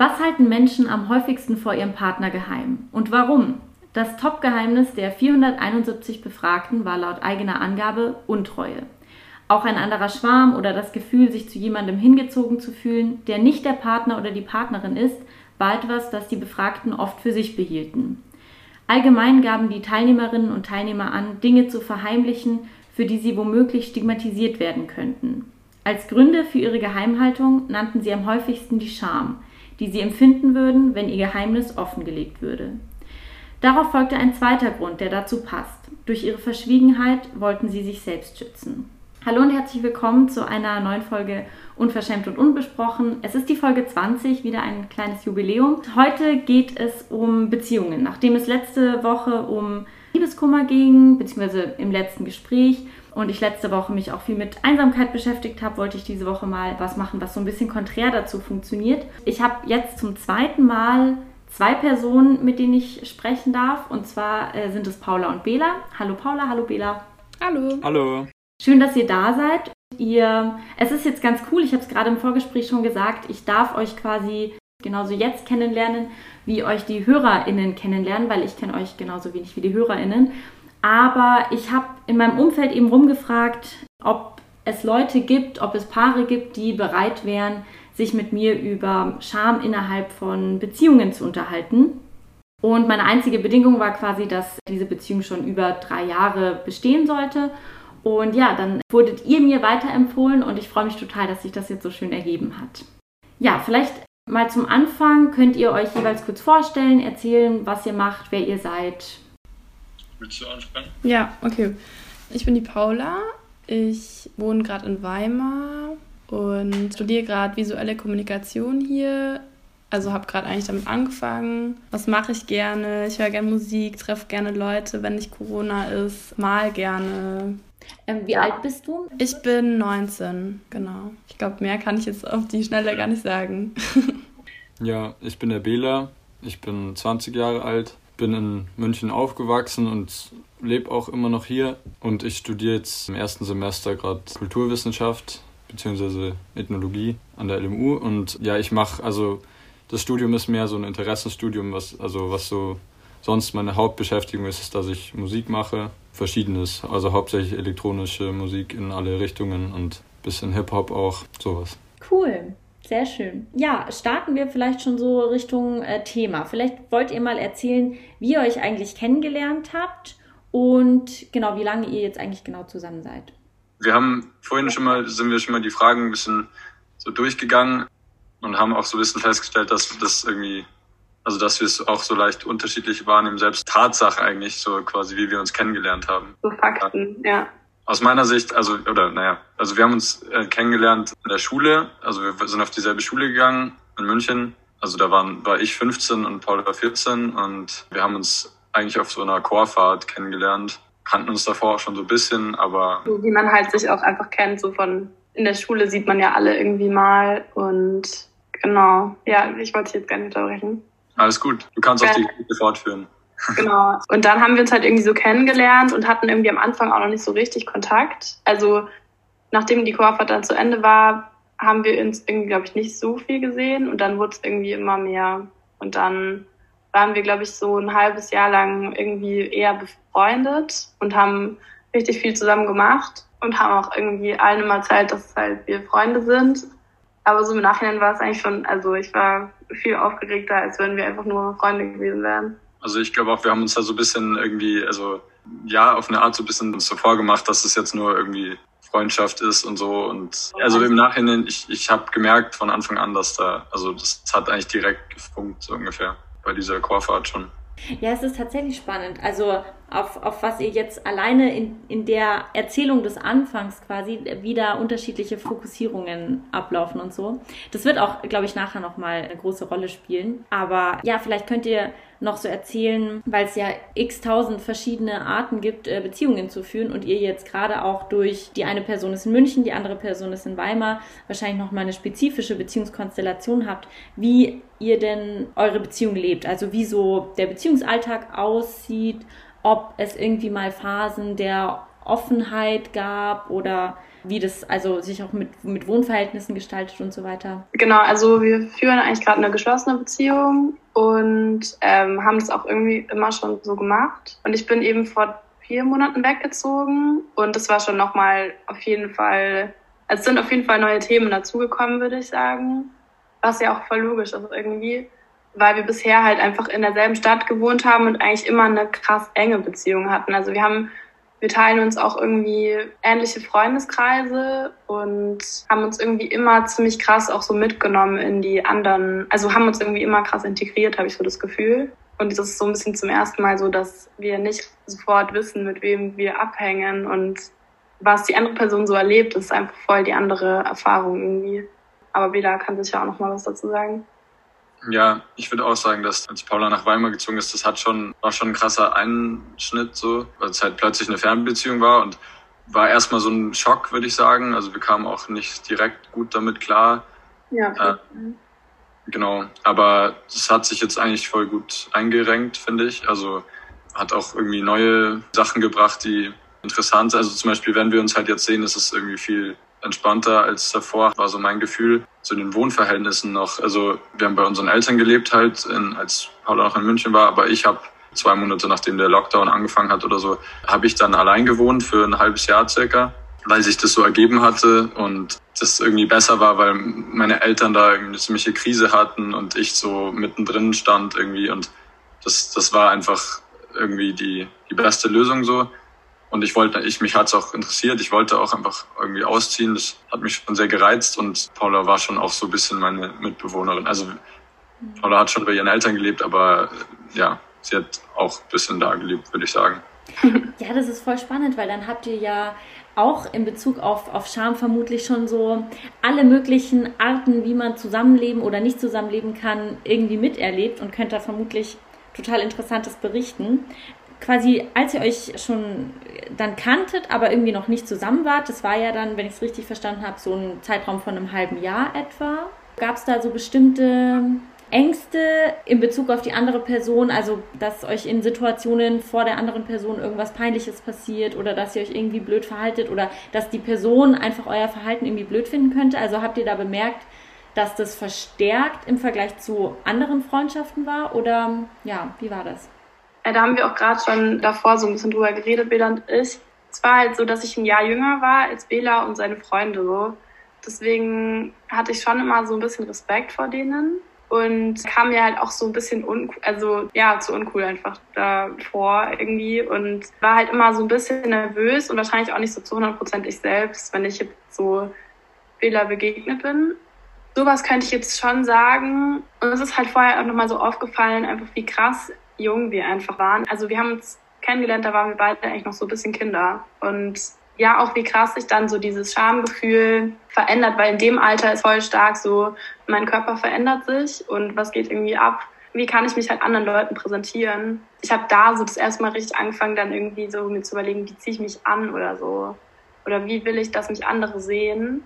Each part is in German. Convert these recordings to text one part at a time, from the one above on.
Was halten Menschen am häufigsten vor ihrem Partner geheim und warum? Das Top-Geheimnis der 471 Befragten war laut eigener Angabe Untreue. Auch ein anderer Schwarm oder das Gefühl, sich zu jemandem hingezogen zu fühlen, der nicht der Partner oder die Partnerin ist, war etwas, das die Befragten oft für sich behielten. Allgemein gaben die Teilnehmerinnen und Teilnehmer an, Dinge zu verheimlichen, für die sie womöglich stigmatisiert werden könnten. Als Gründe für ihre Geheimhaltung nannten sie am häufigsten die Scham, die sie empfinden würden, wenn ihr Geheimnis offengelegt würde. Darauf folgte ein zweiter Grund, der dazu passt. Durch ihre Verschwiegenheit wollten sie sich selbst schützen. Hallo und herzlich willkommen zu einer neuen Folge Unverschämt und Unbesprochen. Es ist die Folge 20, wieder ein kleines Jubiläum. Heute geht es um Beziehungen. Nachdem es letzte Woche um Liebeskummer ging, beziehungsweise im letzten Gespräch und ich letzte Woche mich auch viel mit Einsamkeit beschäftigt habe, wollte ich diese Woche mal was machen, was so ein bisschen konträr dazu funktioniert. Ich habe jetzt zum zweiten Mal zwei Personen, mit denen ich sprechen darf. Und zwar äh, sind es Paula und Bela. Hallo Paula, hallo Bela. Hallo. Hallo. Schön, dass ihr da seid. Ihr, es ist jetzt ganz cool, ich habe es gerade im Vorgespräch schon gesagt, ich darf euch quasi genauso jetzt kennenlernen, wie euch die HörerInnen kennenlernen, weil ich kenne euch genauso wenig wie die HörerInnen. Aber ich habe in meinem Umfeld eben rumgefragt, ob es Leute gibt, ob es Paare gibt, die bereit wären, sich mit mir über Scham innerhalb von Beziehungen zu unterhalten. Und meine einzige Bedingung war quasi, dass diese Beziehung schon über drei Jahre bestehen sollte. Und ja, dann wurdet ihr mir weiterempfohlen und ich freue mich total, dass sich das jetzt so schön ergeben hat. Ja, vielleicht mal zum Anfang könnt ihr euch jeweils kurz vorstellen, erzählen, was ihr macht, wer ihr seid. Willst du anfangen? Ja, okay. Ich bin die Paula. Ich wohne gerade in Weimar und studiere gerade visuelle Kommunikation hier. Also habe gerade eigentlich damit angefangen. Was mache ich gerne? Ich höre gerne Musik, treffe gerne Leute, wenn nicht Corona ist, mal gerne. Ähm, wie alt bist du? Ich bin 19, genau. Ich glaube, mehr kann ich jetzt auf die Schnelle gar nicht sagen. ja, ich bin der Bela. Ich bin 20 Jahre alt, bin in München aufgewachsen und lebe auch immer noch hier. Und ich studiere jetzt im ersten Semester gerade Kulturwissenschaft bzw. Ethnologie an der LMU. Und ja, ich mache, also das Studium ist mehr so ein Interessenstudium, was, also was so sonst meine Hauptbeschäftigung ist, ist, dass ich Musik mache. Verschiedenes, also hauptsächlich elektronische Musik in alle Richtungen und bisschen Hip-Hop auch, sowas. Cool. Sehr schön. Ja, starten wir vielleicht schon so Richtung äh, Thema. Vielleicht wollt ihr mal erzählen, wie ihr euch eigentlich kennengelernt habt und genau, wie lange ihr jetzt eigentlich genau zusammen seid. Wir haben vorhin schon mal, sind wir schon mal die Fragen ein bisschen so durchgegangen und haben auch so ein bisschen festgestellt, dass das irgendwie, also dass wir es auch so leicht unterschiedlich wahrnehmen, selbst Tatsache eigentlich, so quasi wie wir uns kennengelernt haben. So Fakten, ja. Aus meiner Sicht, also, oder naja, also wir haben uns äh, kennengelernt in der Schule, also wir sind auf dieselbe Schule gegangen in München. Also da waren, war ich 15 und Paul war 14 und wir haben uns eigentlich auf so einer Chorfahrt kennengelernt. Kannten uns davor auch schon so ein bisschen, aber. So wie man halt sich auch einfach kennt, so von in der Schule sieht man ja alle irgendwie mal und genau. Ja, ich wollte dich jetzt gerne unterbrechen. Alles gut. Du kannst auch die Geschichte fortführen. Genau. Und dann haben wir uns halt irgendwie so kennengelernt und hatten irgendwie am Anfang auch noch nicht so richtig Kontakt. Also nachdem die Chorfahrt dann zu Ende war, haben wir uns irgendwie, glaube ich, nicht so viel gesehen und dann wurde es irgendwie immer mehr. Und dann waren wir, glaube ich, so ein halbes Jahr lang irgendwie eher befreundet und haben richtig viel zusammen gemacht und haben auch irgendwie allen immer erzählt, dass halt wir Freunde sind. Aber so im Nachhinein war es eigentlich schon, also ich war viel aufgeregter, als wenn wir einfach nur Freunde gewesen wären. Also ich glaube auch, wir haben uns da so ein bisschen irgendwie, also ja, auf eine Art so ein bisschen so vorgemacht, dass es jetzt nur irgendwie Freundschaft ist und so. Und also im Nachhinein, ich, ich habe gemerkt von Anfang an, dass da, also das hat eigentlich direkt gefunkt, so ungefähr, bei dieser Chorfahrt schon. Ja, es ist tatsächlich spannend. Also auf, auf was ihr jetzt alleine in, in der Erzählung des Anfangs quasi wieder unterschiedliche Fokussierungen ablaufen und so. Das wird auch, glaube ich, nachher nochmal eine große Rolle spielen. Aber ja, vielleicht könnt ihr noch so erzählen, weil es ja x tausend verschiedene Arten gibt, äh, Beziehungen zu führen und ihr jetzt gerade auch durch die eine Person ist in München, die andere Person ist in Weimar, wahrscheinlich nochmal eine spezifische Beziehungskonstellation habt, wie ihr denn eure Beziehung lebt. Also wie so der Beziehungsalltag aussieht, ob es irgendwie mal Phasen der Offenheit gab oder wie das also sich auch mit, mit Wohnverhältnissen gestaltet und so weiter? Genau, also wir führen eigentlich gerade eine geschlossene Beziehung und ähm, haben das auch irgendwie immer schon so gemacht. Und ich bin eben vor vier Monaten weggezogen und das war schon nochmal auf jeden Fall, also es sind auf jeden Fall neue Themen dazugekommen, würde ich sagen. Was ja auch voll logisch ist irgendwie, weil wir bisher halt einfach in derselben Stadt gewohnt haben und eigentlich immer eine krass enge Beziehung hatten. Also wir haben wir teilen uns auch irgendwie ähnliche Freundeskreise und haben uns irgendwie immer ziemlich krass auch so mitgenommen in die anderen, also haben uns irgendwie immer krass integriert, habe ich so das Gefühl. Und das ist so ein bisschen zum ersten Mal so, dass wir nicht sofort wissen, mit wem wir abhängen und was die andere Person so erlebt, ist einfach voll die andere Erfahrung irgendwie. Aber Bela kann sich ja auch noch mal was dazu sagen. Ja, ich würde auch sagen, dass als Paula nach Weimar gezogen ist, das hat schon, war schon ein krasser Einschnitt so, weil es halt plötzlich eine Fernbeziehung war und war erstmal so ein Schock, würde ich sagen. Also wir kamen auch nicht direkt gut damit klar. Ja. Äh, genau. Aber es hat sich jetzt eigentlich voll gut eingerenkt, finde ich. Also hat auch irgendwie neue Sachen gebracht, die interessant sind. Also zum Beispiel, wenn wir uns halt jetzt sehen, ist es irgendwie viel entspannter als davor, war so mein Gefühl zu den Wohnverhältnissen noch. Also wir haben bei unseren Eltern gelebt halt, in, als Paula noch in München war, aber ich habe zwei Monate nachdem der Lockdown angefangen hat oder so, habe ich dann allein gewohnt für ein halbes Jahr circa, weil sich das so ergeben hatte und das irgendwie besser war, weil meine Eltern da irgendwie eine ziemliche Krise hatten und ich so mittendrin stand irgendwie und das, das war einfach irgendwie die, die beste Lösung so. Und ich wollte, ich, mich hat es auch interessiert. Ich wollte auch einfach irgendwie ausziehen. Das hat mich schon sehr gereizt und Paula war schon auch so ein bisschen meine Mitbewohnerin. Also Paula hat schon bei ihren Eltern gelebt, aber ja, sie hat auch ein bisschen da gelebt, würde ich sagen. Ja, das ist voll spannend, weil dann habt ihr ja auch in Bezug auf, auf Scham vermutlich schon so alle möglichen Arten, wie man zusammenleben oder nicht zusammenleben kann, irgendwie miterlebt und könnt da vermutlich total Interessantes berichten quasi, als ihr euch schon dann kanntet, aber irgendwie noch nicht zusammen wart, das war ja dann, wenn ich es richtig verstanden habe, so ein Zeitraum von einem halben Jahr etwa. Gab es da so bestimmte Ängste in Bezug auf die andere Person, also dass euch in Situationen vor der anderen Person irgendwas Peinliches passiert oder dass ihr euch irgendwie blöd verhaltet oder dass die Person einfach euer Verhalten irgendwie blöd finden könnte? Also habt ihr da bemerkt, dass das verstärkt im Vergleich zu anderen Freundschaften war oder ja, wie war das? Ja, da haben wir auch gerade schon davor so ein bisschen drüber geredet, Bela und ich. Es war halt so, dass ich ein Jahr jünger war als Bela und seine Freunde so. Deswegen hatte ich schon immer so ein bisschen Respekt vor denen und kam mir halt auch so ein bisschen uncool, also ja, zu uncool einfach davor irgendwie und war halt immer so ein bisschen nervös und wahrscheinlich auch nicht so zu 100% ich selbst, wenn ich jetzt so Bela begegnet bin. Sowas könnte ich jetzt schon sagen. Und es ist halt vorher auch nochmal so aufgefallen, einfach wie krass jung wir einfach waren. Also wir haben uns kennengelernt, da waren wir beide eigentlich noch so ein bisschen Kinder. Und ja, auch wie krass sich dann so dieses Schamgefühl verändert, weil in dem Alter ist voll stark so, mein Körper verändert sich und was geht irgendwie ab? Wie kann ich mich halt anderen Leuten präsentieren? Ich habe da so das erste Mal richtig angefangen, dann irgendwie so mir zu überlegen, wie ziehe ich mich an oder so. Oder wie will ich, dass mich andere sehen?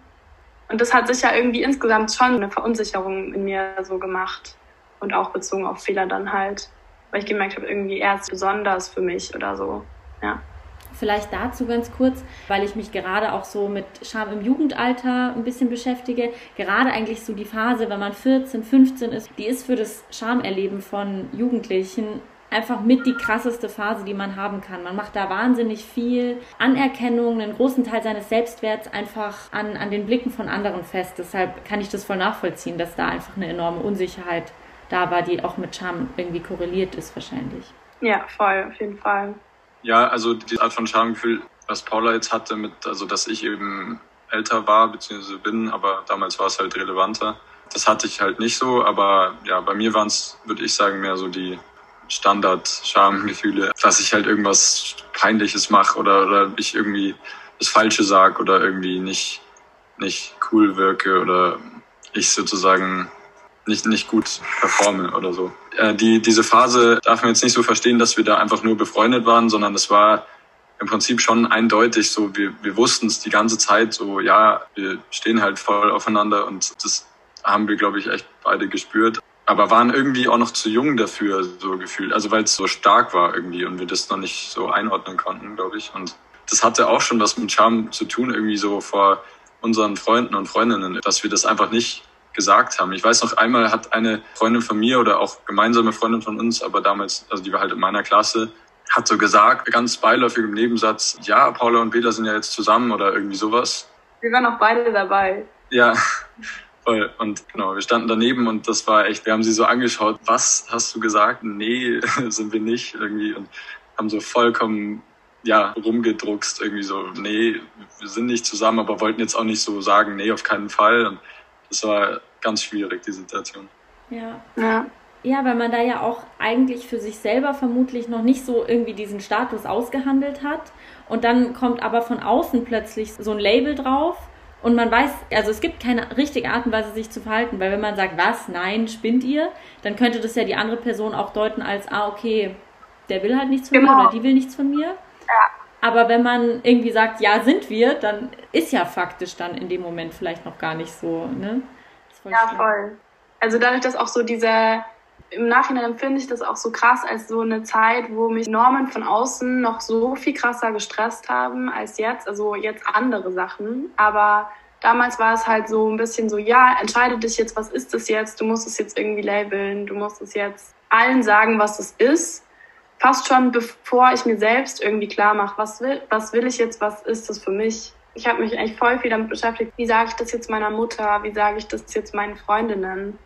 Und das hat sich ja irgendwie insgesamt schon eine Verunsicherung in mir so gemacht. Und auch bezogen auf Fehler dann halt weil ich gemerkt habe, irgendwie er ist besonders für mich oder so. Ja. Vielleicht dazu ganz kurz, weil ich mich gerade auch so mit Scham im Jugendalter ein bisschen beschäftige. Gerade eigentlich so die Phase, wenn man 14, 15 ist, die ist für das Schamerleben von Jugendlichen einfach mit die krasseste Phase, die man haben kann. Man macht da wahnsinnig viel Anerkennung, einen großen Teil seines Selbstwerts einfach an, an den Blicken von anderen fest. Deshalb kann ich das voll nachvollziehen, dass da einfach eine enorme Unsicherheit da war, die auch mit Scham irgendwie korreliert ist wahrscheinlich. Ja, voll, auf jeden Fall. Ja, also die Art von Schamgefühl, was Paula jetzt hatte, mit, also dass ich eben älter war, beziehungsweise bin, aber damals war es halt relevanter. Das hatte ich halt nicht so, aber ja, bei mir waren es, würde ich sagen, mehr so die Standard-Schamgefühle, dass ich halt irgendwas Peinliches mache oder, oder ich irgendwie das Falsche sag oder irgendwie nicht, nicht cool wirke oder ich sozusagen nicht, nicht gut performe oder so. Äh, die, diese Phase darf man jetzt nicht so verstehen, dass wir da einfach nur befreundet waren, sondern es war im Prinzip schon eindeutig so, wir, wir wussten es die ganze Zeit so, ja, wir stehen halt voll aufeinander und das haben wir, glaube ich, echt beide gespürt. Aber waren irgendwie auch noch zu jung dafür, so gefühlt. Also weil es so stark war irgendwie und wir das noch nicht so einordnen konnten, glaube ich. Und das hatte auch schon was mit Charme zu tun, irgendwie so vor unseren Freunden und Freundinnen, dass wir das einfach nicht gesagt haben. Ich weiß noch einmal hat eine Freundin von mir oder auch gemeinsame Freundin von uns, aber damals, also die war halt in meiner Klasse, hat so gesagt, ganz beiläufig im Nebensatz, ja, Paula und Peter sind ja jetzt zusammen oder irgendwie sowas. Wir waren auch beide dabei. Ja, voll. Und genau, wir standen daneben und das war echt, wir haben sie so angeschaut, was hast du gesagt? Nee, sind wir nicht irgendwie und haben so vollkommen ja, rumgedruckst, irgendwie so, nee, wir sind nicht zusammen, aber wollten jetzt auch nicht so sagen, nee, auf keinen Fall. Und das war ganz schwierig, die Situation. Ja. Ja. Ja, weil man da ja auch eigentlich für sich selber vermutlich noch nicht so irgendwie diesen Status ausgehandelt hat. Und dann kommt aber von außen plötzlich so ein Label drauf. Und man weiß, also es gibt keine richtige Art und Weise, sich zu verhalten, weil wenn man sagt, was, nein, spinnt ihr, dann könnte das ja die andere Person auch deuten als, ah, okay, der will halt nichts von genau. mir oder die will nichts von mir. Aber wenn man irgendwie sagt, ja, sind wir, dann ist ja faktisch dann in dem Moment vielleicht noch gar nicht so, ne? Voll ja, schlimm. voll. Also dadurch, dass auch so dieser, im Nachhinein empfinde ich das auch so krass als so eine Zeit, wo mich Normen von außen noch so viel krasser gestresst haben als jetzt. Also jetzt andere Sachen. Aber damals war es halt so ein bisschen so, ja, entscheide dich jetzt, was ist das jetzt? Du musst es jetzt irgendwie labeln, du musst es jetzt allen sagen, was es ist fast schon bevor ich mir selbst irgendwie klar mache, was will, was will ich jetzt, was ist das für mich. Ich habe mich eigentlich voll viel damit beschäftigt, wie sage ich das jetzt meiner Mutter, wie sage ich das jetzt meinen Freundinnen.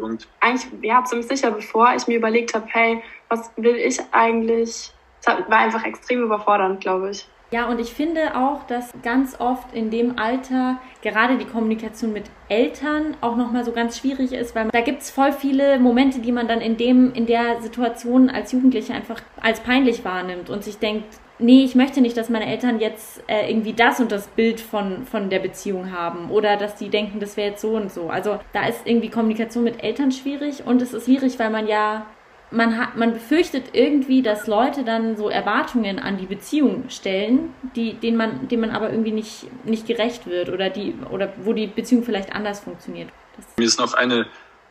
Punkt. Eigentlich, ja, ziemlich sicher, bevor ich mir überlegt habe, hey, was will ich eigentlich? Das war einfach extrem überfordernd, glaube ich. Ja, und ich finde auch, dass ganz oft in dem Alter gerade die Kommunikation mit Eltern auch nochmal so ganz schwierig ist, weil da gibt es voll viele Momente, die man dann in dem, in der Situation als Jugendliche einfach als peinlich wahrnimmt und sich denkt, nee, ich möchte nicht, dass meine Eltern jetzt äh, irgendwie das und das Bild von, von der Beziehung haben oder dass die denken, das wäre jetzt so und so. Also da ist irgendwie Kommunikation mit Eltern schwierig und es ist schwierig, weil man ja man hat, man befürchtet irgendwie, dass Leute dann so Erwartungen an die Beziehung stellen, die, denen man, denen man aber irgendwie nicht, nicht gerecht wird oder die, oder wo die Beziehung vielleicht anders funktioniert. Das Mir ist noch eine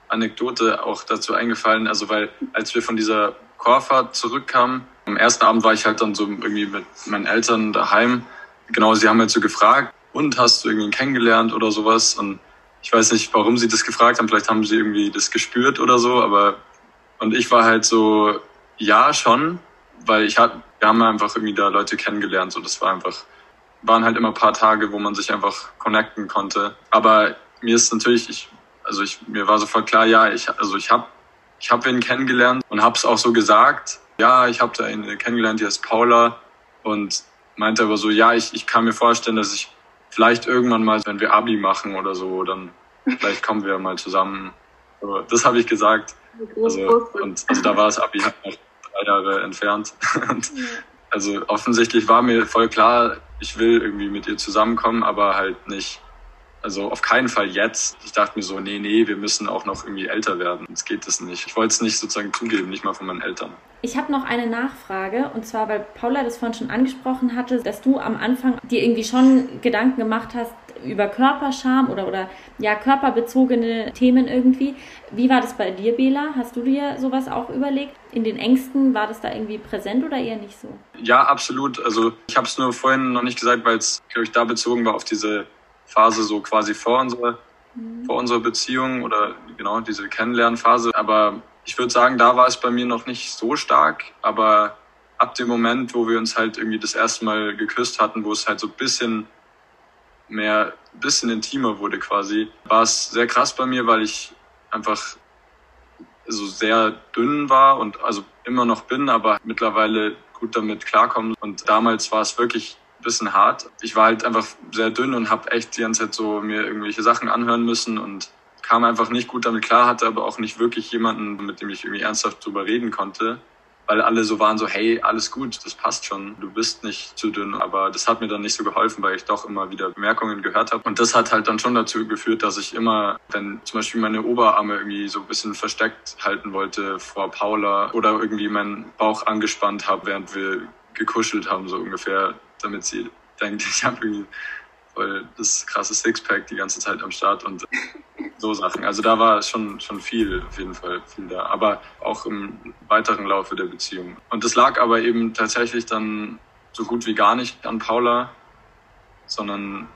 Anekdote auch dazu eingefallen, also weil als wir von dieser Chorfahrt zurückkamen, am ersten Abend war ich halt dann so irgendwie mit meinen Eltern daheim. Genau, sie haben halt so gefragt, und hast du irgendwie kennengelernt oder sowas? Und ich weiß nicht, warum sie das gefragt haben. Vielleicht haben sie irgendwie das gespürt oder so, aber und ich war halt so, ja, schon, weil ich hatte, wir haben einfach irgendwie da Leute kennengelernt, so das war einfach, waren halt immer ein paar Tage, wo man sich einfach connecten konnte. Aber mir ist natürlich, ich, also ich, mir war sofort klar, ja, ich, also ich habe ich hab wen kennengelernt und habe es auch so gesagt. Ja, ich habe da eine kennengelernt, die heißt Paula und meinte aber so, ja, ich, ich kann mir vorstellen, dass ich vielleicht irgendwann mal, wenn wir Abi machen oder so, dann vielleicht kommen wir mal zusammen. Das habe ich gesagt. Also, und, also da war das Abi halt noch drei Jahre entfernt. Und, also offensichtlich war mir voll klar, ich will irgendwie mit ihr zusammenkommen, aber halt nicht, also auf keinen Fall jetzt. Ich dachte mir so, nee, nee, wir müssen auch noch irgendwie älter werden. Jetzt geht das nicht. Ich wollte es nicht sozusagen zugeben, nicht mal von meinen Eltern. Ich habe noch eine Nachfrage und zwar, weil Paula das vorhin schon angesprochen hatte, dass du am Anfang dir irgendwie schon Gedanken gemacht hast, über Körperscham oder, oder ja, körperbezogene Themen irgendwie. Wie war das bei dir, Bela? Hast du dir sowas auch überlegt? In den Ängsten war das da irgendwie präsent oder eher nicht so? Ja, absolut. Also ich habe es nur vorhin noch nicht gesagt, weil es, glaube ich, da bezogen war auf diese Phase so quasi vor unserer, mhm. vor unserer Beziehung oder genau diese Kennenlernphase. Aber ich würde sagen, da war es bei mir noch nicht so stark, aber ab dem Moment, wo wir uns halt irgendwie das erste Mal geküsst hatten, wo es halt so ein bisschen mehr, ein bisschen intimer wurde quasi, war es sehr krass bei mir, weil ich einfach so sehr dünn war und also immer noch bin, aber mittlerweile gut damit klarkomme. Und damals war es wirklich bisschen hart. Ich war halt einfach sehr dünn und habe echt die ganze Zeit so mir irgendwelche Sachen anhören müssen und kam einfach nicht gut damit klar, hatte aber auch nicht wirklich jemanden, mit dem ich irgendwie ernsthaft drüber reden konnte weil alle so waren so, hey, alles gut, das passt schon, du bist nicht zu dünn. Aber das hat mir dann nicht so geholfen, weil ich doch immer wieder Bemerkungen gehört habe. Und das hat halt dann schon dazu geführt, dass ich immer, wenn zum Beispiel meine Oberarme irgendwie so ein bisschen versteckt halten wollte vor Paula oder irgendwie meinen Bauch angespannt habe, während wir gekuschelt haben, so ungefähr, damit sie denkt, ich habe irgendwie voll das krasse Sixpack die ganze Zeit am Start und so Sachen. Also da war schon, schon viel, auf jeden Fall viel da. Aber auch im weiteren Laufe der Beziehung. Und das lag aber eben tatsächlich dann so gut wie gar nicht an Paula, sondern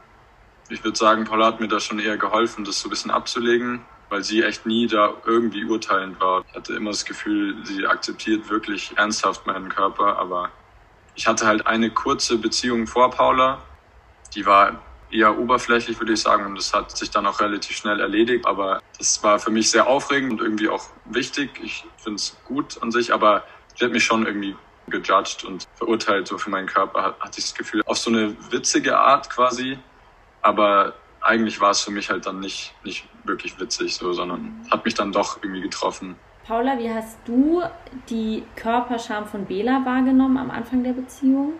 ich würde sagen, Paula hat mir da schon eher geholfen, das so ein bisschen abzulegen, weil sie echt nie da irgendwie urteilend war. Ich hatte immer das Gefühl, sie akzeptiert wirklich ernsthaft meinen Körper, aber ich hatte halt eine kurze Beziehung vor Paula, die war eher oberflächlich, würde ich sagen, und das hat sich dann auch relativ schnell erledigt, aber das war für mich sehr aufregend und irgendwie auch wichtig. Ich finde es gut an sich, aber ich habe mich schon irgendwie gejudged und verurteilt so für meinen Körper, hatte ich das Gefühl, auf so eine witzige Art quasi, aber eigentlich war es für mich halt dann nicht, nicht wirklich witzig, so, sondern hat mich dann doch irgendwie getroffen. Paula, wie hast du die Körperscham von Bela wahrgenommen am Anfang der Beziehung?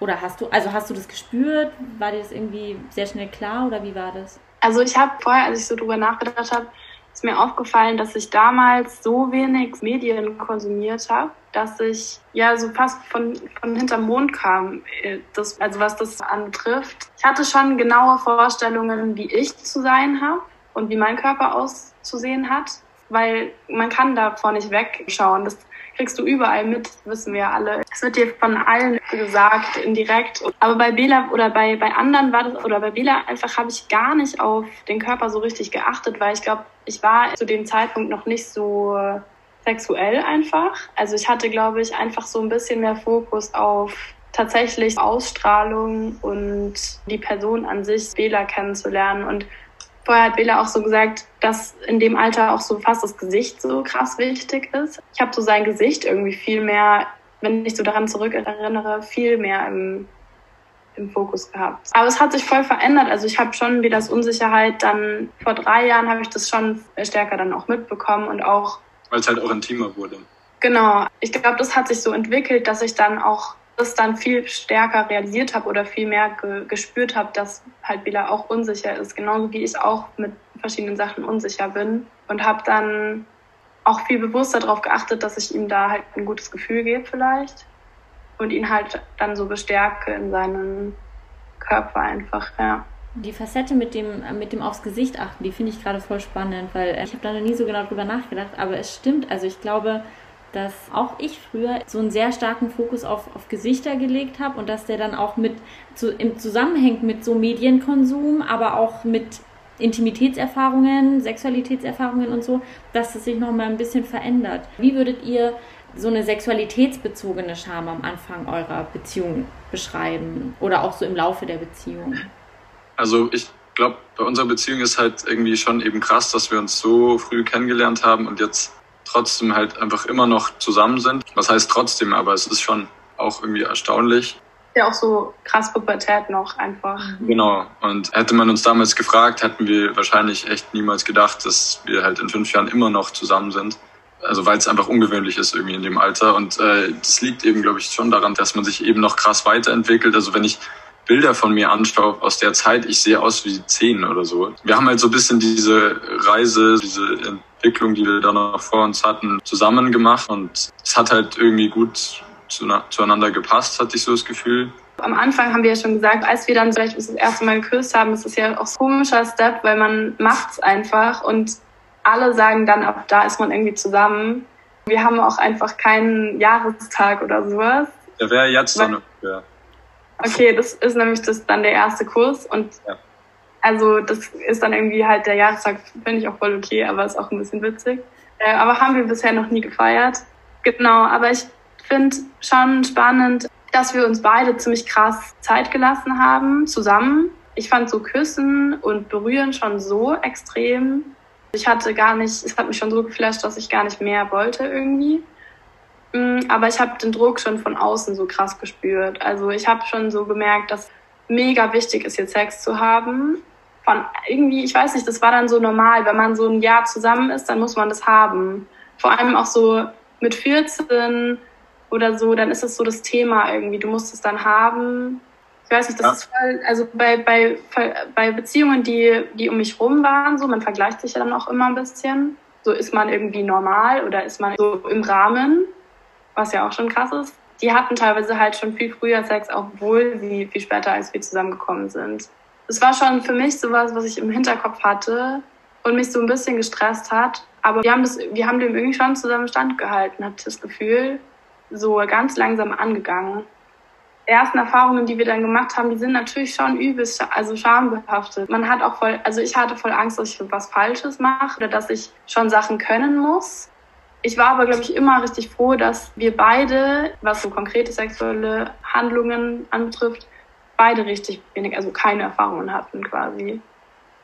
Oder hast du, also hast du das gespürt? War dir das irgendwie sehr schnell klar oder wie war das? Also ich habe vorher, als ich so drüber nachgedacht habe, ist mir aufgefallen, dass ich damals so wenig Medien konsumiert habe, dass ich ja so fast von, von hinterm Mond kam, äh, das, also was das anbetrifft. Ich hatte schon genaue Vorstellungen, wie ich zu sein habe und wie mein Körper auszusehen hat, weil man kann davor nicht wegschauen. Das kriegst du überall mit, wissen wir alle. Es wird dir von allen gesagt, indirekt. Aber bei Bela oder bei, bei anderen war das, oder bei Bela einfach habe ich gar nicht auf den Körper so richtig geachtet, weil ich glaube, ich war zu dem Zeitpunkt noch nicht so sexuell einfach. Also ich hatte, glaube ich, einfach so ein bisschen mehr Fokus auf tatsächlich Ausstrahlung und die Person an sich, Bela kennenzulernen. Und Vorher hat Bela auch so gesagt, dass in dem Alter auch so fast das Gesicht so krass wichtig ist. Ich habe so sein Gesicht irgendwie viel mehr, wenn ich so daran zurück erinnere, viel mehr im, im Fokus gehabt. Aber es hat sich voll verändert. Also ich habe schon wieder das Unsicherheit dann vor drei Jahren habe ich das schon stärker dann auch mitbekommen und auch weil es halt auch intimer wurde. Genau. Ich glaube, das hat sich so entwickelt, dass ich dann auch das dann viel stärker realisiert habe oder viel mehr ge gespürt habe, dass halt Bela auch unsicher ist, genauso wie ich auch mit verschiedenen Sachen unsicher bin und habe dann auch viel bewusster darauf geachtet, dass ich ihm da halt ein gutes Gefühl gebe vielleicht und ihn halt dann so bestärke in seinem Körper einfach, ja. Die Facette mit dem, mit dem aufs Gesicht achten, die finde ich gerade voll spannend, weil ich habe da noch nie so genau drüber nachgedacht, aber es stimmt. Also ich glaube, dass auch ich früher so einen sehr starken Fokus auf, auf Gesichter gelegt habe und dass der dann auch mit zu, im Zusammenhängt mit so Medienkonsum, aber auch mit Intimitätserfahrungen, Sexualitätserfahrungen und so, dass das sich nochmal ein bisschen verändert. Wie würdet ihr so eine sexualitätsbezogene Scham am Anfang eurer Beziehung beschreiben oder auch so im Laufe der Beziehung? Also ich glaube, bei unserer Beziehung ist halt irgendwie schon eben krass, dass wir uns so früh kennengelernt haben und jetzt trotzdem halt einfach immer noch zusammen sind. Was heißt trotzdem, aber es ist schon auch irgendwie erstaunlich. Ja, auch so krass Pubertät noch einfach. Genau. Und hätte man uns damals gefragt, hätten wir wahrscheinlich echt niemals gedacht, dass wir halt in fünf Jahren immer noch zusammen sind. Also weil es einfach ungewöhnlich ist irgendwie in dem Alter. Und äh, das liegt eben, glaube ich, schon daran, dass man sich eben noch krass weiterentwickelt. Also wenn ich Bilder von mir anschaue aus der Zeit, ich sehe aus wie zehn oder so. Wir haben halt so ein bisschen diese Reise, diese Entwicklung, die wir da noch vor uns hatten, zusammen gemacht und es hat halt irgendwie gut zueinander gepasst, hatte ich so das Gefühl. Am Anfang haben wir ja schon gesagt, als wir dann vielleicht das erste Mal geküsst haben, ist es ja auch ein komischer Step, weil man macht's einfach und alle sagen dann, ab da ist man irgendwie zusammen. Wir haben auch einfach keinen Jahrestag oder sowas. Der wäre jetzt dann ungefähr. Okay, das ist nämlich das dann der erste Kurs und ja. Also das ist dann irgendwie halt der Jahrestag, finde ich auch voll okay, aber ist auch ein bisschen witzig. Äh, aber haben wir bisher noch nie gefeiert. Genau, aber ich finde schon spannend, dass wir uns beide ziemlich krass Zeit gelassen haben, zusammen. Ich fand so Küssen und Berühren schon so extrem. Ich hatte gar nicht, es hat mich schon so geflasht, dass ich gar nicht mehr wollte irgendwie. Mm, aber ich habe den Druck schon von außen so krass gespürt. Also ich habe schon so gemerkt, dass mega wichtig ist, jetzt Sex zu haben. Von irgendwie, ich weiß nicht, das war dann so normal. Wenn man so ein Jahr zusammen ist, dann muss man das haben. Vor allem auch so mit 14 oder so, dann ist es so das Thema irgendwie. Du musst es dann haben. Ich weiß nicht, das ja. ist voll, also bei, bei, bei Beziehungen, die, die um mich rum waren, so, man vergleicht sich ja dann auch immer ein bisschen. So ist man irgendwie normal oder ist man so im Rahmen, was ja auch schon krass ist die hatten teilweise halt schon viel früher Sex, obwohl sie viel später als wir zusammengekommen sind. Das war schon für mich sowas, was ich im Hinterkopf hatte und mich so ein bisschen gestresst hat. Aber wir haben, das, wir haben dem irgendwie schon zusammen standgehalten, hatte das Gefühl. So ganz langsam angegangen. ersten Erfahrungen, die wir dann gemacht haben, die sind natürlich schon übelst, also schambehaftet. Man hat auch voll, also ich hatte voll Angst, dass ich was Falsches mache oder dass ich schon Sachen können muss. Ich war aber, glaube ich, immer richtig froh, dass wir beide, was so konkrete sexuelle Handlungen anbetrifft, beide richtig wenig, also keine Erfahrungen hatten quasi.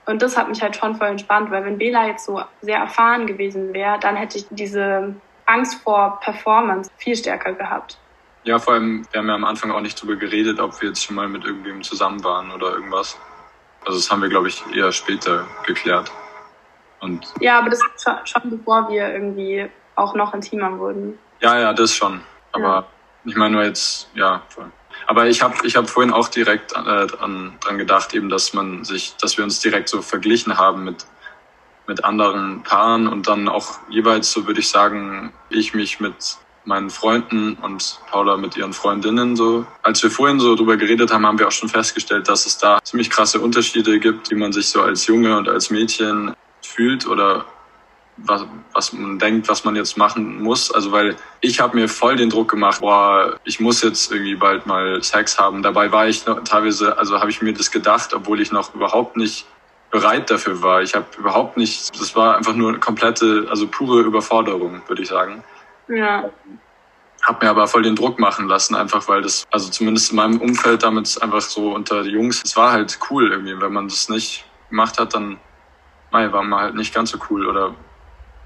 Und das hat mich halt schon voll entspannt, weil wenn Bela jetzt so sehr erfahren gewesen wäre, dann hätte ich diese Angst vor Performance viel stärker gehabt. Ja, vor allem, wir haben ja am Anfang auch nicht drüber geredet, ob wir jetzt schon mal mit irgendwem zusammen waren oder irgendwas. Also das haben wir, glaube ich, eher später geklärt. Und ja, aber das schon, schon bevor wir irgendwie auch noch intimer wurden. Ja, ja, das schon. Aber ja. ich meine nur jetzt, ja, voll. Aber ich habe ich hab vorhin auch direkt äh, an, dran gedacht, eben, dass man sich, dass wir uns direkt so verglichen haben mit, mit anderen Paaren und dann auch jeweils, so würde ich sagen, ich mich mit meinen Freunden und Paula mit ihren Freundinnen so. Als wir vorhin so drüber geredet haben, haben wir auch schon festgestellt, dass es da ziemlich krasse Unterschiede gibt, wie man sich so als Junge und als Mädchen fühlt oder was, was man denkt, was man jetzt machen muss. Also weil ich habe mir voll den Druck gemacht, boah, ich muss jetzt irgendwie bald mal Sex haben. Dabei war ich noch, teilweise, also habe ich mir das gedacht, obwohl ich noch überhaupt nicht bereit dafür war. Ich habe überhaupt nicht, das war einfach nur eine komplette, also pure Überforderung, würde ich sagen. Ja. Hab mir aber voll den Druck machen lassen, einfach weil das, also zumindest in meinem Umfeld damit einfach so unter die Jungs, es war halt cool irgendwie. Wenn man das nicht gemacht hat, dann mei, war man halt nicht ganz so cool oder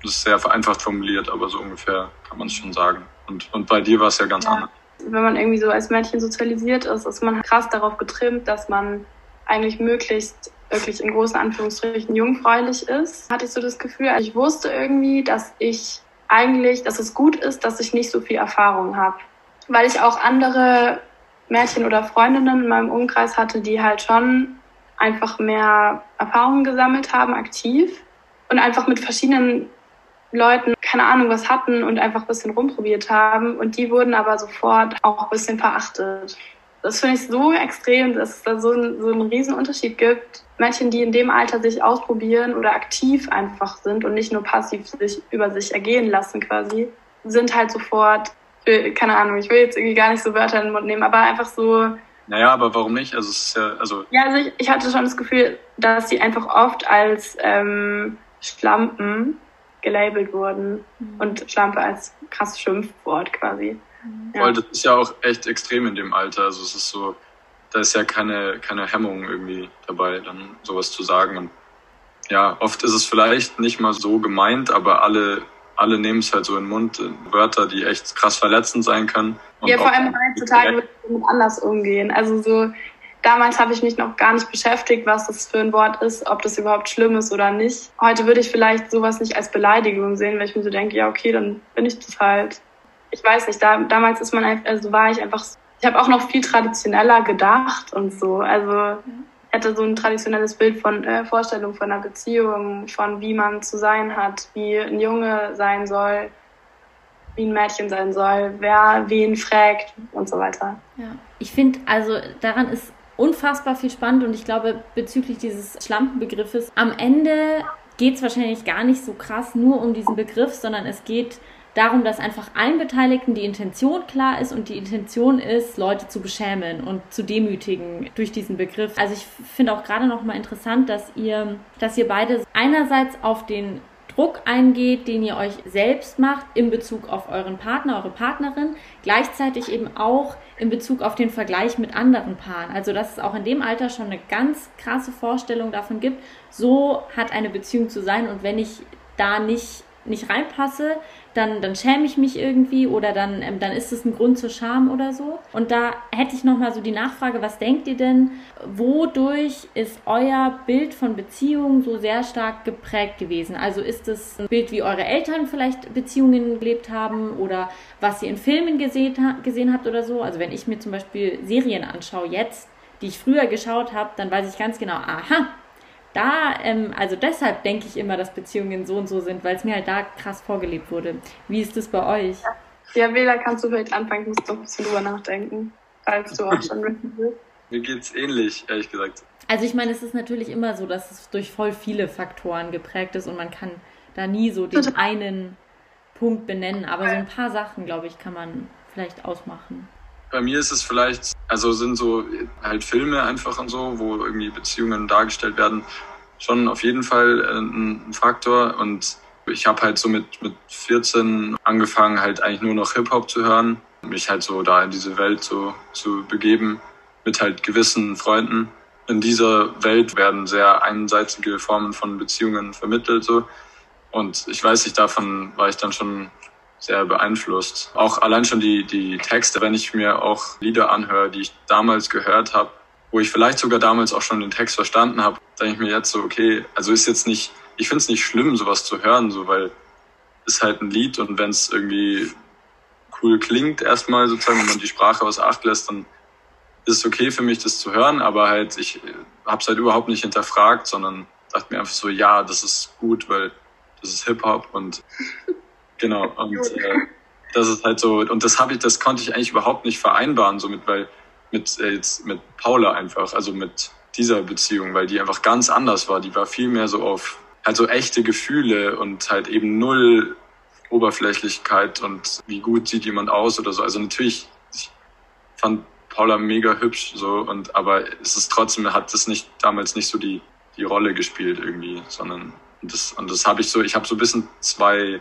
das ist sehr vereinfacht formuliert, aber so ungefähr kann man es schon sagen. Und, und bei dir war es ja ganz ja. anders. Wenn man irgendwie so als Mädchen sozialisiert ist, ist man krass darauf getrimmt, dass man eigentlich möglichst wirklich in großen Anführungsstrichen jungfräulich ist, hatte ich so das Gefühl. Ich wusste irgendwie, dass ich eigentlich, dass es gut ist, dass ich nicht so viel Erfahrung habe. Weil ich auch andere Mädchen oder Freundinnen in meinem Umkreis hatte, die halt schon einfach mehr Erfahrungen gesammelt haben, aktiv und einfach mit verschiedenen Leuten keine Ahnung was hatten und einfach ein bisschen rumprobiert haben und die wurden aber sofort auch ein bisschen verachtet. Das finde ich so extrem, dass es da so, ein, so einen riesen Unterschied gibt. Mädchen, die in dem Alter sich ausprobieren oder aktiv einfach sind und nicht nur passiv sich über sich ergehen lassen quasi, sind halt sofort, keine Ahnung, ich will jetzt irgendwie gar nicht so Wörter in den Mund nehmen, aber einfach so. Naja, aber warum nicht? Also es ist ja, also. Ja, also ich, ich hatte schon das Gefühl, dass sie einfach oft als ähm, Schlampen gelabelt wurden mhm. und Schlampe als krasses Schimpfwort quasi. Mhm. Ja. Weil das ist ja auch echt extrem in dem Alter. Also es ist so, da ist ja keine, keine Hemmung irgendwie dabei, dann sowas zu sagen. Und ja, oft ist es vielleicht nicht mal so gemeint, aber alle, alle nehmen es halt so in den Mund, Wörter, die echt krass verletzend sein können. ja, vor allem heutzutage wird es damit anders umgehen. Also so, Damals habe ich mich noch gar nicht beschäftigt, was das für ein Wort ist, ob das überhaupt schlimm ist oder nicht. Heute würde ich vielleicht sowas nicht als Beleidigung sehen, weil ich mir so denke, ja, okay, dann bin ich das halt. Ich weiß nicht, da, damals ist man einfach, also war ich einfach, ich habe auch noch viel traditioneller gedacht und so. Also ich hatte so ein traditionelles Bild von äh, Vorstellung von einer Beziehung, von wie man zu sein hat, wie ein Junge sein soll, wie ein Mädchen sein soll, wer wen fragt und so weiter. Ja. Ich finde, also daran ist unfassbar viel spannend und ich glaube, bezüglich dieses Schlampenbegriffes, am Ende geht es wahrscheinlich gar nicht so krass nur um diesen Begriff, sondern es geht darum, dass einfach allen Beteiligten die Intention klar ist und die Intention ist, Leute zu beschämen und zu demütigen durch diesen Begriff. Also ich finde auch gerade noch mal interessant, dass ihr, dass ihr beide einerseits auf den Druck eingeht, den ihr euch selbst macht in Bezug auf euren Partner, eure Partnerin, gleichzeitig eben auch in Bezug auf den Vergleich mit anderen Paaren. Also dass es auch in dem Alter schon eine ganz krasse Vorstellung davon gibt, so hat eine Beziehung zu sein und wenn ich da nicht nicht reinpasse, dann, dann schäme ich mich irgendwie oder dann, ähm, dann ist es ein Grund zur Scham oder so. Und da hätte ich nochmal so die Nachfrage, was denkt ihr denn, wodurch ist euer Bild von Beziehungen so sehr stark geprägt gewesen? Also ist es ein Bild, wie eure Eltern vielleicht Beziehungen gelebt haben oder was ihr in Filmen gesehen, gesehen habt oder so? Also wenn ich mir zum Beispiel Serien anschaue jetzt, die ich früher geschaut habe, dann weiß ich ganz genau, aha, da, ähm, also deshalb denke ich immer, dass Beziehungen so und so sind, weil es mir halt da krass vorgelebt wurde. Wie ist das bei euch? Ja, Wähler, kannst du vielleicht anfangen, ich muss doch ein bisschen drüber nachdenken, falls du auch schon wissen willst. Mir geht's ähnlich, ehrlich gesagt. Also ich meine, es ist natürlich immer so, dass es durch voll viele Faktoren geprägt ist und man kann da nie so den einen Punkt benennen, aber so ein paar Sachen, glaube ich, kann man vielleicht ausmachen. Bei mir ist es vielleicht Also sind so halt Filme einfach und so, wo irgendwie Beziehungen dargestellt werden, schon auf jeden Fall äh, ein Faktor. Und ich habe halt so mit, mit 14 angefangen, halt eigentlich nur noch Hip-Hop zu hören, mich halt so da in diese Welt so zu begeben mit halt gewissen Freunden. In dieser Welt werden sehr einseitige Formen von Beziehungen vermittelt so. Und ich weiß nicht, davon war ich dann schon sehr beeinflusst. Auch allein schon die, die Texte, wenn ich mir auch Lieder anhöre, die ich damals gehört habe, wo ich vielleicht sogar damals auch schon den Text verstanden habe, denke ich mir jetzt so, okay, also ist jetzt nicht, ich finde es nicht schlimm, sowas zu hören, so weil ist halt ein Lied und wenn es irgendwie cool klingt erstmal sozusagen, wenn man die Sprache aus Acht lässt, dann ist es okay für mich, das zu hören, aber halt ich habe es halt überhaupt nicht hinterfragt, sondern dachte mir einfach so, ja, das ist gut, weil das ist Hip Hop und genau und äh, das ist halt so und das habe ich, das konnte ich eigentlich überhaupt nicht vereinbaren somit, weil mit äh, jetzt mit Paula einfach, also mit dieser Beziehung, weil die einfach ganz anders war. Die war viel mehr so auf halt so echte Gefühle und halt eben null Oberflächlichkeit und wie gut sieht jemand aus oder so. Also natürlich, ich fand Paula mega hübsch so und aber es ist trotzdem hat das nicht damals nicht so die die Rolle gespielt irgendwie, sondern das und das habe ich so, ich habe so ein bisschen zwei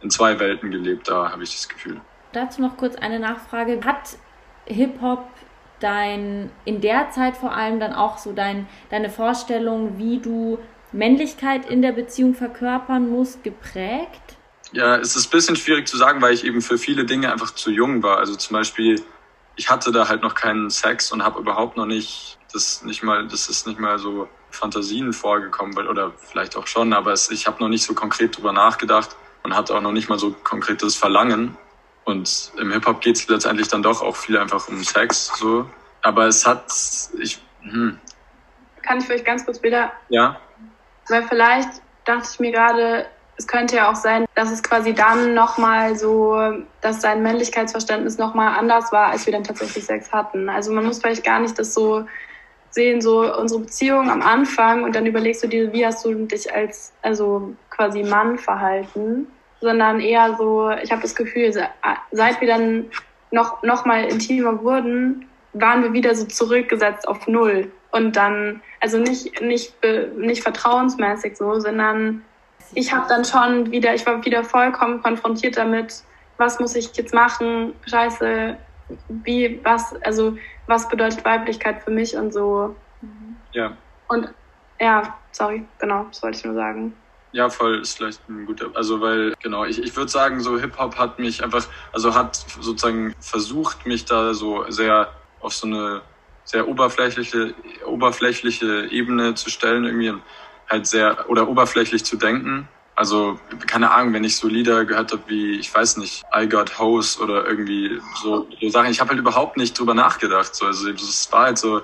in zwei Welten gelebt, da habe ich das Gefühl. Dazu noch kurz eine Nachfrage. Hat Hip-Hop dein, in der Zeit vor allem dann auch so dein, deine Vorstellung, wie du Männlichkeit in der Beziehung verkörpern musst, geprägt? Ja, es ist ein bisschen schwierig zu sagen, weil ich eben für viele Dinge einfach zu jung war. Also zum Beispiel, ich hatte da halt noch keinen Sex und habe überhaupt noch nicht, das nicht mal, das ist nicht mal so Fantasien vorgekommen, oder vielleicht auch schon, aber es, ich habe noch nicht so konkret drüber nachgedacht und hatte auch noch nicht mal so konkretes Verlangen. Und im Hip-Hop geht es letztendlich dann doch auch viel einfach um Sex, so. Aber es hat, ich, hm. Kann ich vielleicht ganz kurz wieder? Ja. Weil vielleicht dachte ich mir gerade, es könnte ja auch sein, dass es quasi dann nochmal so, dass sein Männlichkeitsverständnis nochmal anders war, als wir dann tatsächlich Sex hatten. Also man muss vielleicht gar nicht das so sehen, so unsere Beziehung am Anfang und dann überlegst du dir, wie hast du dich als, also quasi Mann verhalten sondern eher so, ich habe das Gefühl, seit wir dann noch, noch mal intimer wurden, waren wir wieder so zurückgesetzt auf Null. Und dann, also nicht, nicht, nicht vertrauensmäßig so, sondern ich habe dann schon wieder, ich war wieder vollkommen konfrontiert damit, was muss ich jetzt machen, scheiße, wie, was, also was bedeutet Weiblichkeit für mich und so. Ja. Und ja, sorry, genau, das wollte ich nur sagen. Ja, voll ist vielleicht ein guter. Also weil, genau, ich, ich würde sagen, so Hip-Hop hat mich einfach, also hat sozusagen versucht, mich da so sehr auf so eine sehr oberflächliche, oberflächliche Ebene zu stellen, irgendwie halt sehr oder oberflächlich zu denken. Also, keine Ahnung, wenn ich so Lieder gehört habe wie, ich weiß nicht, I Got Hose oder irgendwie so, so Sachen, ich habe halt überhaupt nicht drüber nachgedacht. So, also es war halt so,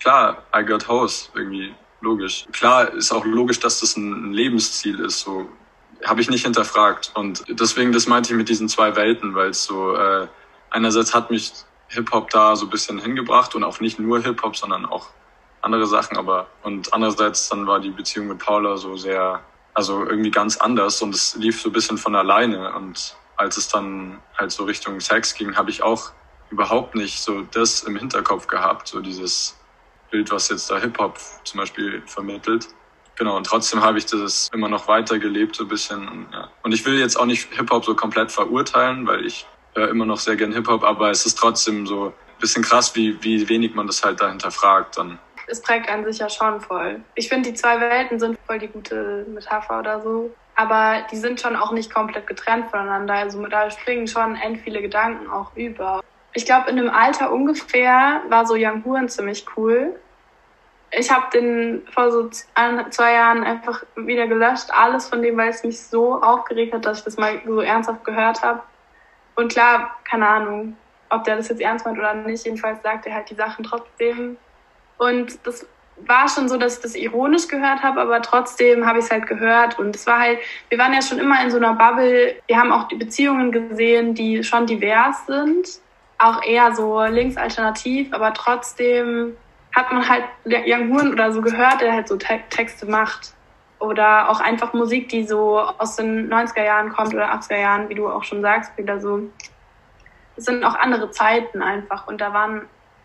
klar, I Got Hose irgendwie logisch. Klar ist auch logisch, dass das ein Lebensziel ist. So habe ich nicht hinterfragt. Und deswegen, das meinte ich mit diesen zwei Welten, weil es so äh, einerseits hat mich Hip-Hop da so ein bisschen hingebracht und auch nicht nur Hip-Hop, sondern auch andere Sachen, aber und andererseits dann war die Beziehung mit Paula so sehr, also irgendwie ganz anders und es lief so ein bisschen von alleine und als es dann halt so Richtung Sex ging, habe ich auch überhaupt nicht so das im Hinterkopf gehabt, so dieses Bild, was jetzt da Hip-Hop zum Beispiel vermittelt. Genau, und trotzdem habe ich das immer noch weitergelebt, so ein bisschen. Und, ja. und ich will jetzt auch nicht Hip-Hop so komplett verurteilen, weil ich höre immer noch sehr gern Hip-Hop, aber es ist trotzdem so ein bisschen krass, wie, wie wenig man das halt dahinter fragt dann. Es prägt einen sich ja schon voll. Ich finde, die zwei Welten sind voll die gute Metapher oder so. Aber die sind schon auch nicht komplett getrennt voneinander. Also da springen schon end viele Gedanken auch über ich glaube, in einem Alter ungefähr war so Young Huren ziemlich cool. Ich habe den vor so zwei Jahren einfach wieder gelöscht, alles von dem, weil es mich so aufgeregt hat, dass ich das mal so ernsthaft gehört habe. Und klar, keine Ahnung, ob der das jetzt ernst meint oder nicht, jedenfalls sagt er halt die Sachen trotzdem. Und das war schon so, dass ich das ironisch gehört habe, aber trotzdem habe ich es halt gehört. Und es war halt, wir waren ja schon immer in so einer Bubble. Wir haben auch die Beziehungen gesehen, die schon divers sind auch eher so linksalternativ, aber trotzdem hat man halt Young Huren oder so gehört, der halt so Te Texte macht. Oder auch einfach Musik, die so aus den 90er Jahren kommt oder 80er Jahren, wie du auch schon sagst, wieder so. Es sind auch andere Zeiten einfach und da waren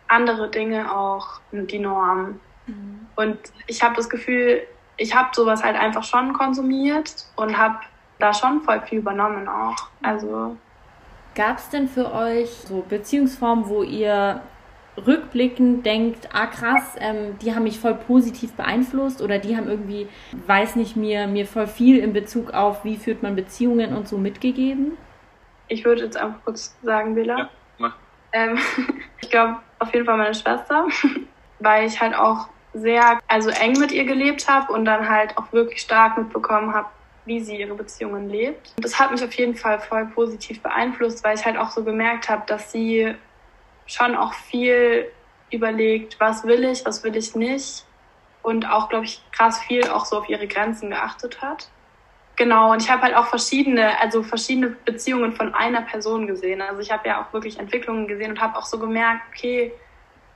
andere Dinge auch die Norm. Mhm. Und ich habe das Gefühl, ich habe sowas halt einfach schon konsumiert und habe da schon voll viel übernommen auch. Also Gab es denn für euch so Beziehungsformen, wo ihr rückblickend denkt, ah krass, ähm, die haben mich voll positiv beeinflusst oder die haben irgendwie, weiß nicht, mir, mir voll viel in Bezug auf, wie führt man Beziehungen und so mitgegeben? Ich würde jetzt einfach kurz sagen, Bela. Ja, mach. Ähm, ich glaube auf jeden Fall meine Schwester, weil ich halt auch sehr, also eng mit ihr gelebt habe und dann halt auch wirklich stark mitbekommen habe, wie sie ihre Beziehungen lebt. Und das hat mich auf jeden Fall voll positiv beeinflusst, weil ich halt auch so gemerkt habe, dass sie schon auch viel überlegt, was will ich, was will ich nicht. Und auch, glaube ich, krass viel auch so auf ihre Grenzen geachtet hat. Genau, und ich habe halt auch verschiedene, also verschiedene Beziehungen von einer Person gesehen. Also ich habe ja auch wirklich Entwicklungen gesehen und habe auch so gemerkt, okay,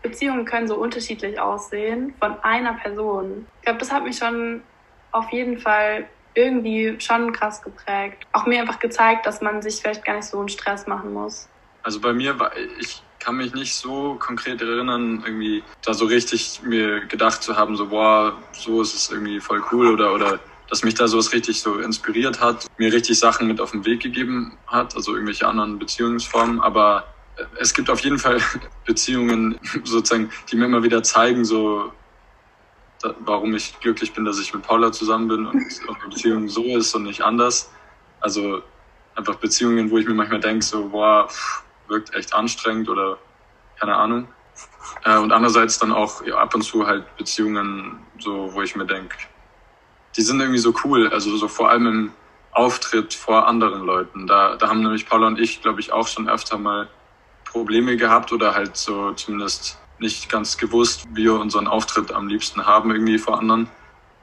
Beziehungen können so unterschiedlich aussehen von einer Person. Ich glaube, das hat mich schon auf jeden Fall irgendwie schon krass geprägt. Auch mir einfach gezeigt, dass man sich vielleicht gar nicht so einen Stress machen muss. Also bei mir war ich kann mich nicht so konkret erinnern, irgendwie da so richtig mir gedacht zu haben, so boah, so ist es irgendwie voll cool oder oder dass mich da sowas richtig so inspiriert hat, mir richtig Sachen mit auf den Weg gegeben hat, also irgendwelche anderen Beziehungsformen, aber es gibt auf jeden Fall Beziehungen sozusagen, die mir immer wieder zeigen, so warum ich glücklich bin, dass ich mit Paula zusammen bin und unsere Beziehung so ist und nicht anders. Also einfach Beziehungen, wo ich mir manchmal denke, so, boah, wirkt echt anstrengend oder keine Ahnung. Äh, und andererseits dann auch ja, ab und zu halt Beziehungen, so, wo ich mir denke, die sind irgendwie so cool. Also so vor allem im Auftritt vor anderen Leuten. Da, da haben nämlich Paula und ich, glaube ich, auch schon öfter mal Probleme gehabt oder halt so zumindest nicht ganz gewusst, wie wir unseren Auftritt am liebsten haben irgendwie vor anderen.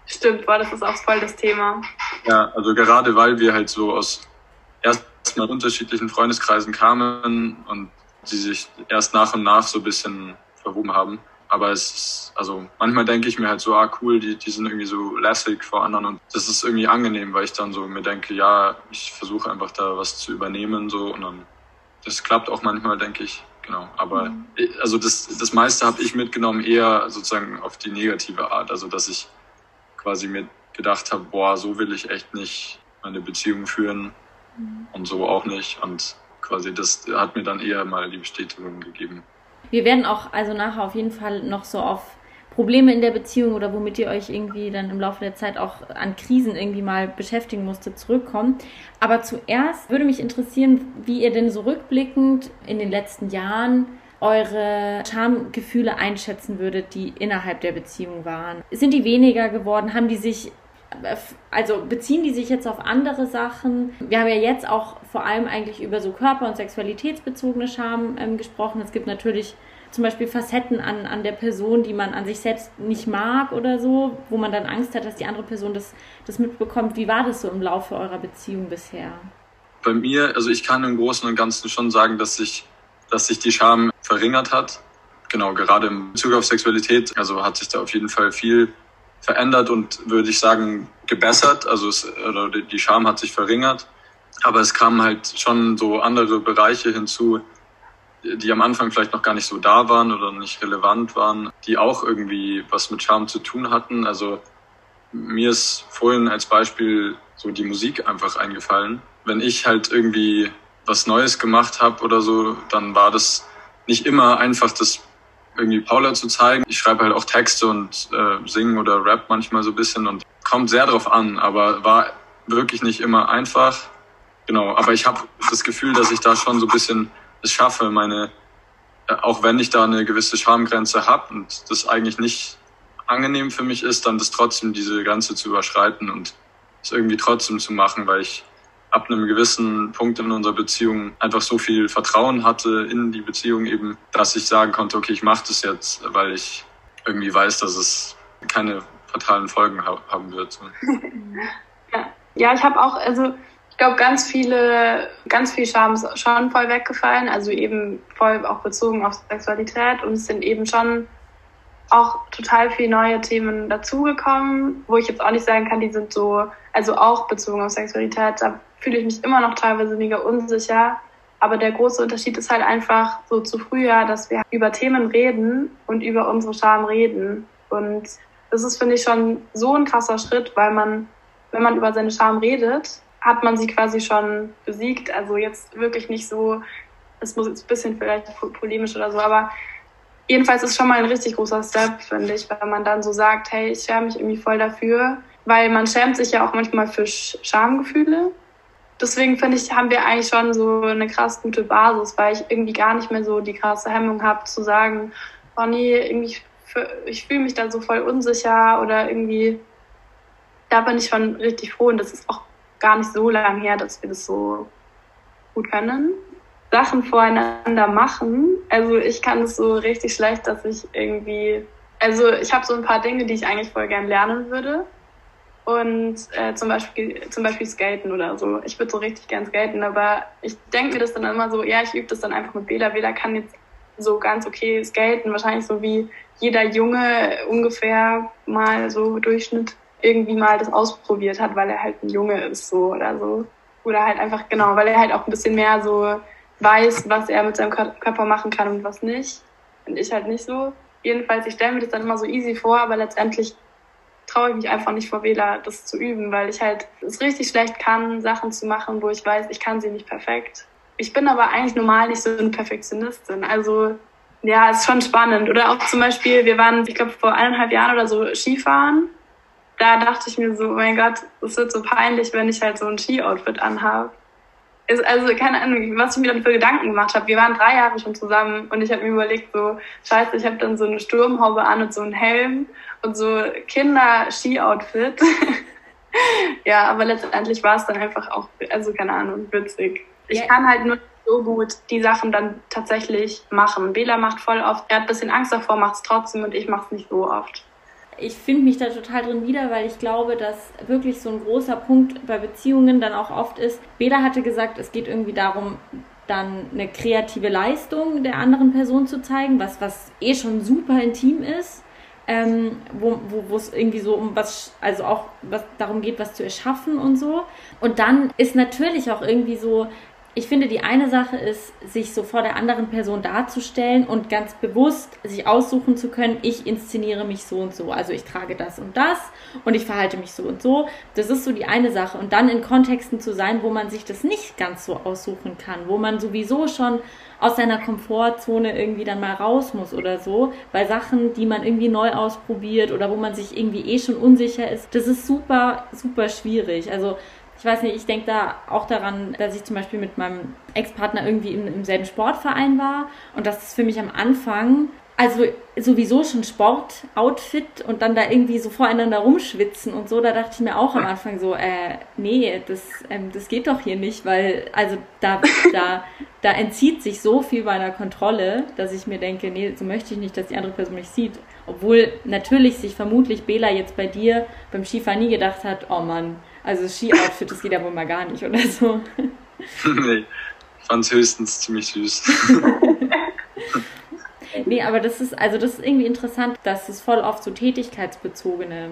Stimmt, war das ist auch voll das Thema. Ja, also gerade weil wir halt so aus erstmal unterschiedlichen Freundeskreisen kamen und sie sich erst nach und nach so ein bisschen verwoben haben. Aber es ist, also manchmal denke ich mir halt so, ah cool, die, die sind irgendwie so lässig vor anderen und das ist irgendwie angenehm, weil ich dann so mir denke, ja, ich versuche einfach da was zu übernehmen so und dann, das klappt auch manchmal, denke ich. Genau, aber mhm. also das, das meiste habe ich mitgenommen eher sozusagen auf die negative Art. Also dass ich quasi mir gedacht habe, boah, so will ich echt nicht meine Beziehung führen mhm. und so auch nicht. Und quasi das hat mir dann eher mal die Bestätigung gegeben. Wir werden auch also nachher auf jeden Fall noch so auf Probleme in der Beziehung oder womit ihr euch irgendwie dann im Laufe der Zeit auch an Krisen irgendwie mal beschäftigen musstet, zurückkommen. Aber zuerst würde mich interessieren, wie ihr denn so rückblickend in den letzten Jahren eure Schamgefühle einschätzen würdet, die innerhalb der Beziehung waren. Sind die weniger geworden? Haben die sich also beziehen die sich jetzt auf andere Sachen? Wir haben ja jetzt auch vor allem eigentlich über so körper- und sexualitätsbezogene Scham ähm, gesprochen. Es gibt natürlich zum Beispiel Facetten an, an der Person, die man an sich selbst nicht mag oder so, wo man dann Angst hat, dass die andere Person das, das mitbekommt. Wie war das so im Laufe eurer Beziehung bisher? Bei mir, also ich kann im Großen und Ganzen schon sagen, dass sich, dass sich die Scham verringert hat. Genau, gerade im Bezug auf Sexualität, also hat sich da auf jeden Fall viel verändert und würde ich sagen gebessert. Also es, die Scham hat sich verringert. Aber es kamen halt schon so andere Bereiche hinzu, die am Anfang vielleicht noch gar nicht so da waren oder nicht relevant waren, die auch irgendwie was mit Charme zu tun hatten. Also mir ist vorhin als Beispiel so die Musik einfach eingefallen. Wenn ich halt irgendwie was Neues gemacht habe oder so, dann war das nicht immer einfach das irgendwie Paula zu zeigen. Ich schreibe halt auch Texte und äh, singen oder rap manchmal so ein bisschen und kommt sehr drauf an, aber war wirklich nicht immer einfach. Genau, aber ich habe das Gefühl, dass ich da schon so ein bisschen es schaffe, meine, äh, auch wenn ich da eine gewisse Schamgrenze habe und das eigentlich nicht angenehm für mich ist, dann das trotzdem diese Grenze zu überschreiten und es irgendwie trotzdem zu machen, weil ich ab einem gewissen Punkt in unserer Beziehung einfach so viel Vertrauen hatte in die Beziehung eben, dass ich sagen konnte, okay, ich mache das jetzt, weil ich irgendwie weiß, dass es keine fatalen Folgen haben wird. Ja, ja ich habe auch, also ich glaube, ganz viele, ganz viel Scham ist schon voll weggefallen, also eben voll auch bezogen auf Sexualität und es sind eben schon auch total viele neue Themen dazugekommen, wo ich jetzt auch nicht sagen kann, die sind so, also auch bezogen auf Sexualität, da fühle ich mich immer noch teilweise mega unsicher, Aber der große Unterschied ist halt einfach so zu früher, dass wir über Themen reden und über unsere Scham reden. Und das ist, finde ich, schon so ein krasser Schritt, weil man, wenn man über seine Scham redet, hat man sie quasi schon besiegt. Also jetzt wirklich nicht so, es muss jetzt ein bisschen vielleicht polemisch oder so, aber jedenfalls ist schon mal ein richtig großer Step, finde ich, wenn man dann so sagt, hey, ich schäme mich irgendwie voll dafür, weil man schämt sich ja auch manchmal für Schamgefühle deswegen finde ich, haben wir eigentlich schon so eine krass gute Basis, weil ich irgendwie gar nicht mehr so die krasse Hemmung habe zu sagen, oh nee, irgendwie, ich fühle mich da so voll unsicher oder irgendwie, da bin ich schon richtig froh und das ist auch gar nicht so lange her, dass wir das so gut können. Sachen voreinander machen. Also ich kann es so richtig schlecht, dass ich irgendwie, also ich habe so ein paar Dinge, die ich eigentlich voll gern lernen würde und äh, zum Beispiel zum Beispiel Skaten oder so. Ich würde so richtig gern skaten, aber ich denke mir das dann immer so, ja, ich übe das dann einfach mit Bela. Bela kann jetzt so ganz okay skaten, wahrscheinlich so wie jeder Junge ungefähr mal so Durchschnitt irgendwie mal das ausprobiert hat, weil er halt ein Junge ist so oder so. Oder halt einfach, genau, weil er halt auch ein bisschen mehr so weiß, was er mit seinem Körper machen kann und was nicht. Und ich halt nicht so. Jedenfalls, ich stelle mir das dann immer so easy vor, aber letztendlich traue ich mich einfach nicht vor Wähler, das zu üben, weil ich halt es richtig schlecht kann, Sachen zu machen, wo ich weiß, ich kann sie nicht perfekt. Ich bin aber eigentlich normal nicht so eine Perfektionistin. Also ja, ist schon spannend. Oder auch zum Beispiel, wir waren, ich glaube, vor eineinhalb Jahren oder so Skifahren. Da dachte ich mir so, oh mein Gott, es wird so peinlich, wenn ich halt so ein Ski-Outfit anhabe ist also keine Ahnung, was ich mir dann für Gedanken gemacht habe. Wir waren drei Jahre schon zusammen und ich habe mir überlegt, so scheiße, ich habe dann so eine Sturmhaube an und so einen Helm und so Kinder-Ski-Outfit. ja, aber letztendlich war es dann einfach auch, also keine Ahnung, witzig. Ich yeah. kann halt nur so gut die Sachen dann tatsächlich machen. Bela macht voll oft, er hat ein bisschen Angst davor, macht es trotzdem und ich mache es nicht so oft ich finde mich da total drin wieder, weil ich glaube, dass wirklich so ein großer Punkt bei Beziehungen dann auch oft ist. Beda hatte gesagt, es geht irgendwie darum, dann eine kreative Leistung der anderen Person zu zeigen, was, was eh schon super intim ist, ähm, wo, wo es irgendwie so um was, also auch was darum geht, was zu erschaffen und so. Und dann ist natürlich auch irgendwie so ich finde, die eine Sache ist, sich so vor der anderen Person darzustellen und ganz bewusst sich aussuchen zu können, ich inszeniere mich so und so. Also ich trage das und das und ich verhalte mich so und so. Das ist so die eine Sache. Und dann in Kontexten zu sein, wo man sich das nicht ganz so aussuchen kann, wo man sowieso schon aus seiner Komfortzone irgendwie dann mal raus muss oder so, bei Sachen, die man irgendwie neu ausprobiert oder wo man sich irgendwie eh schon unsicher ist. Das ist super, super schwierig. Also ich weiß nicht, ich denke da auch daran, dass ich zum Beispiel mit meinem Ex-Partner irgendwie im, im selben Sportverein war und das ist für mich am Anfang also sowieso schon Sportoutfit und dann da irgendwie so voreinander rumschwitzen und so, da dachte ich mir auch am Anfang so, äh, nee, das, ähm, das geht doch hier nicht, weil, also da, da, da entzieht sich so viel meiner Kontrolle, dass ich mir denke, nee, so möchte ich nicht, dass die andere Person mich sieht. Obwohl natürlich sich vermutlich Bela jetzt bei dir beim Skifahren nie gedacht hat, oh Mann, also Ski-Outfit, das geht ja wohl mal gar nicht oder so. nee, fand es höchstens ziemlich süß. nee, aber das ist, also das ist irgendwie interessant, dass es voll oft so tätigkeitsbezogene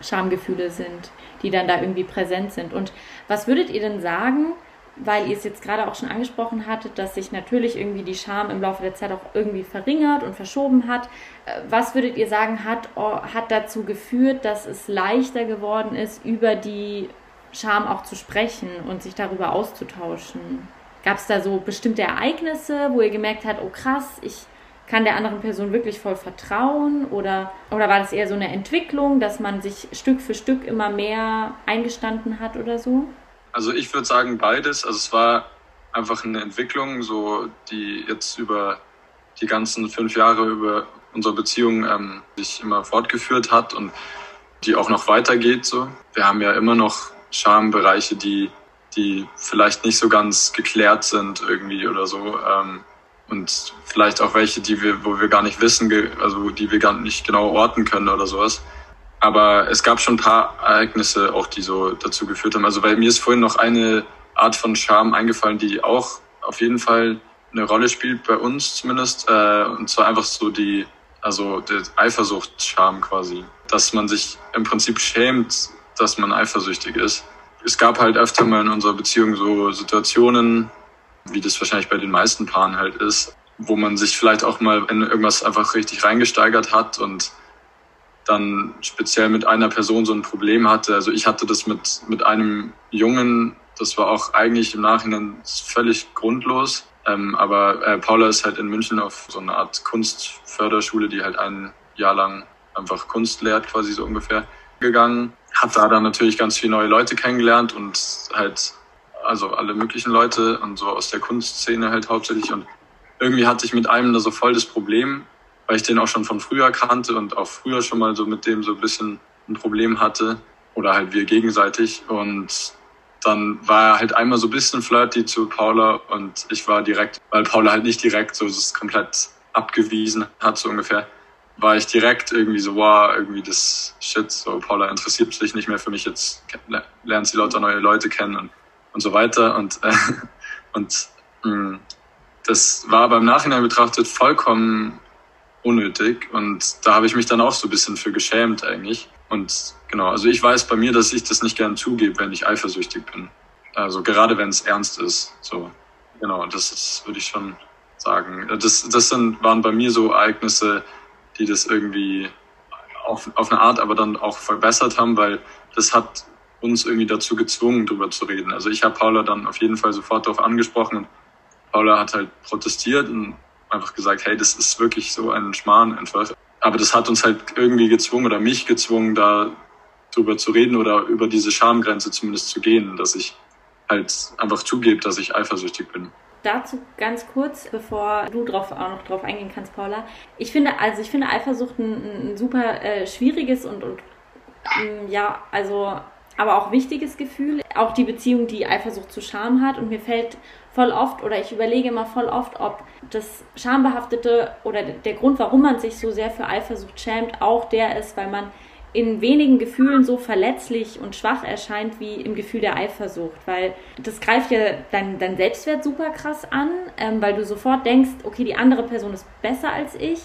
Schamgefühle sind, die dann da irgendwie präsent sind. Und was würdet ihr denn sagen, weil ihr es jetzt gerade auch schon angesprochen hattet, dass sich natürlich irgendwie die Scham im Laufe der Zeit auch irgendwie verringert und verschoben hat. Äh, was würdet ihr sagen, hat, oh, hat dazu geführt, dass es leichter geworden ist, über die Scham auch zu sprechen und sich darüber auszutauschen? Gab es da so bestimmte Ereignisse, wo ihr gemerkt habt, oh krass, ich kann der anderen Person wirklich voll vertrauen? Oder, oder war das eher so eine Entwicklung, dass man sich Stück für Stück immer mehr eingestanden hat oder so? Also ich würde sagen beides. Also es war einfach eine Entwicklung, so die jetzt über die ganzen fünf Jahre über unsere Beziehung ähm, sich immer fortgeführt hat und die auch noch weitergeht. So, wir haben ja immer noch Schambereiche, die die vielleicht nicht so ganz geklärt sind irgendwie oder so. Ähm, und vielleicht auch welche, die wir, wo wir gar nicht wissen, also die wir gar nicht genau orten können oder sowas. Aber es gab schon ein paar Ereignisse auch, die so dazu geführt haben. Also weil mir ist vorhin noch eine Art von Charme eingefallen, die auch auf jeden Fall eine Rolle spielt bei uns zumindest. Äh, und zwar einfach so die, also der Eifersucht-Charme quasi. Dass man sich im Prinzip schämt, dass man eifersüchtig ist. Es gab halt öfter mal in unserer Beziehung so Situationen, wie das wahrscheinlich bei den meisten Paaren halt ist, wo man sich vielleicht auch mal in irgendwas einfach richtig reingesteigert hat und dann speziell mit einer Person so ein Problem hatte. Also ich hatte das mit, mit einem Jungen, das war auch eigentlich im Nachhinein völlig grundlos. Ähm, aber äh, Paula ist halt in München auf so eine Art Kunstförderschule, die halt ein Jahr lang einfach Kunst lehrt, quasi so ungefähr, gegangen. Hat da dann natürlich ganz viele neue Leute kennengelernt und halt, also alle möglichen Leute und so aus der Kunstszene halt hauptsächlich. Und irgendwie hatte ich mit einem da so voll das Problem, weil ich den auch schon von früher kannte und auch früher schon mal so mit dem so ein bisschen ein Problem hatte oder halt wir gegenseitig. Und dann war er halt einmal so ein bisschen flirty zu Paula und ich war direkt, weil Paula halt nicht direkt so das komplett abgewiesen hat, so ungefähr, war ich direkt irgendwie so, wow, irgendwie das Shit, so Paula interessiert sich nicht mehr für mich, jetzt lernt sie lauter neue Leute kennen und, und so weiter. Und, äh, und mh, mm, das war beim Nachhinein betrachtet vollkommen unnötig. Und da habe ich mich dann auch so ein bisschen für geschämt eigentlich. Und genau, also ich weiß bei mir, dass ich das nicht gern zugebe, wenn ich eifersüchtig bin. Also gerade wenn es ernst ist. So, genau, das ist, würde ich schon sagen. Das, das sind, waren bei mir so Ereignisse, die das irgendwie auf, auf eine Art aber dann auch verbessert haben, weil das hat uns irgendwie dazu gezwungen, drüber zu reden. Also ich habe Paula dann auf jeden Fall sofort darauf angesprochen und Paula hat halt protestiert und einfach gesagt, hey, das ist wirklich so ein Schmarrn einfach. Aber das hat uns halt irgendwie gezwungen oder mich gezwungen, da drüber zu reden oder über diese Schamgrenze zumindest zu gehen, dass ich halt einfach zugebe, dass ich eifersüchtig bin. Dazu ganz kurz, bevor du drauf, auch noch drauf eingehen kannst, Paula. Ich finde, also ich finde Eifersucht ein, ein super äh, schwieriges und, und ähm, ja, also aber auch wichtiges Gefühl. Auch die Beziehung, die Eifersucht zu Scham hat. Und mir fällt voll oft oder ich überlege immer voll oft, ob das Schambehaftete oder der Grund, warum man sich so sehr für Eifersucht schämt, auch der ist, weil man in wenigen Gefühlen so verletzlich und schwach erscheint wie im Gefühl der Eifersucht, weil das greift ja dein, dein Selbstwert super krass an, ähm, weil du sofort denkst, okay, die andere Person ist besser als ich.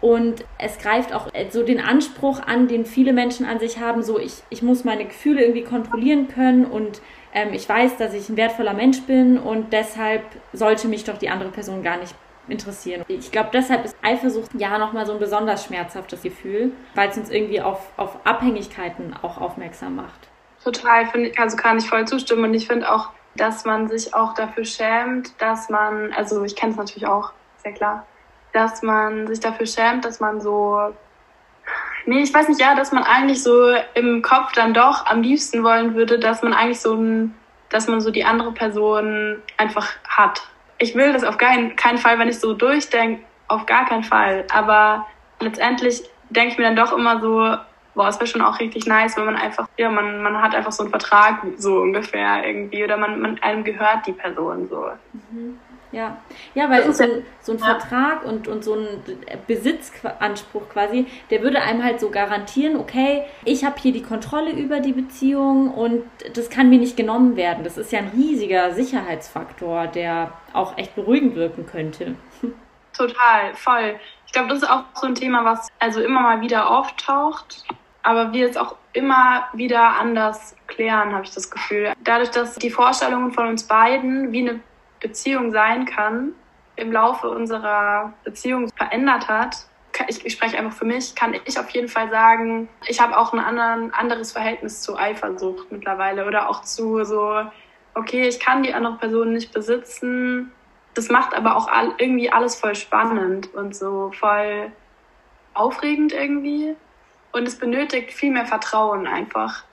Und es greift auch so den Anspruch an, den viele Menschen an sich haben, so ich, ich muss meine Gefühle irgendwie kontrollieren können und ähm, ich weiß, dass ich ein wertvoller Mensch bin und deshalb sollte mich doch die andere Person gar nicht interessieren. Ich glaube, deshalb ist Eifersucht ja nochmal so ein besonders schmerzhaftes Gefühl, weil es uns irgendwie auf, auf Abhängigkeiten auch aufmerksam macht. Total, find, also kann ich voll zustimmen und ich finde auch, dass man sich auch dafür schämt, dass man, also ich kenne es natürlich auch, sehr klar, dass man sich dafür schämt, dass man so Nee, ich weiß nicht, ja, dass man eigentlich so im Kopf dann doch am liebsten wollen würde, dass man eigentlich so ein, dass man so die andere Person einfach hat. Ich will das auf keinen, keinen Fall, wenn ich so durchdenke, auf gar keinen Fall. Aber letztendlich denke ich mir dann doch immer so, boah, es wäre schon auch richtig nice, wenn man einfach, ja, man, man hat einfach so einen Vertrag so ungefähr irgendwie oder man, man einem gehört die Person so. Mhm. Ja, ja weil so ein, so ein ja. Vertrag und, und so ein Besitzanspruch quasi, der würde einem halt so garantieren, okay, ich habe hier die Kontrolle über die Beziehung und das kann mir nicht genommen werden. Das ist ja ein riesiger Sicherheitsfaktor, der auch echt beruhigend wirken könnte. Total, voll. Ich glaube, das ist auch so ein Thema, was also immer mal wieder auftaucht, aber wir es auch immer wieder anders klären, habe ich das Gefühl. Dadurch, dass die Vorstellungen von uns beiden, wie eine Beziehung sein kann, im Laufe unserer Beziehung verändert hat, ich, spreche einfach für mich, kann ich auf jeden Fall sagen, ich habe auch ein anderen, anderes Verhältnis zu Eifersucht mittlerweile oder auch zu so, okay, ich kann die andere Person nicht besitzen. Das macht aber auch all, irgendwie alles voll spannend und so voll aufregend irgendwie. Und es benötigt viel mehr Vertrauen einfach.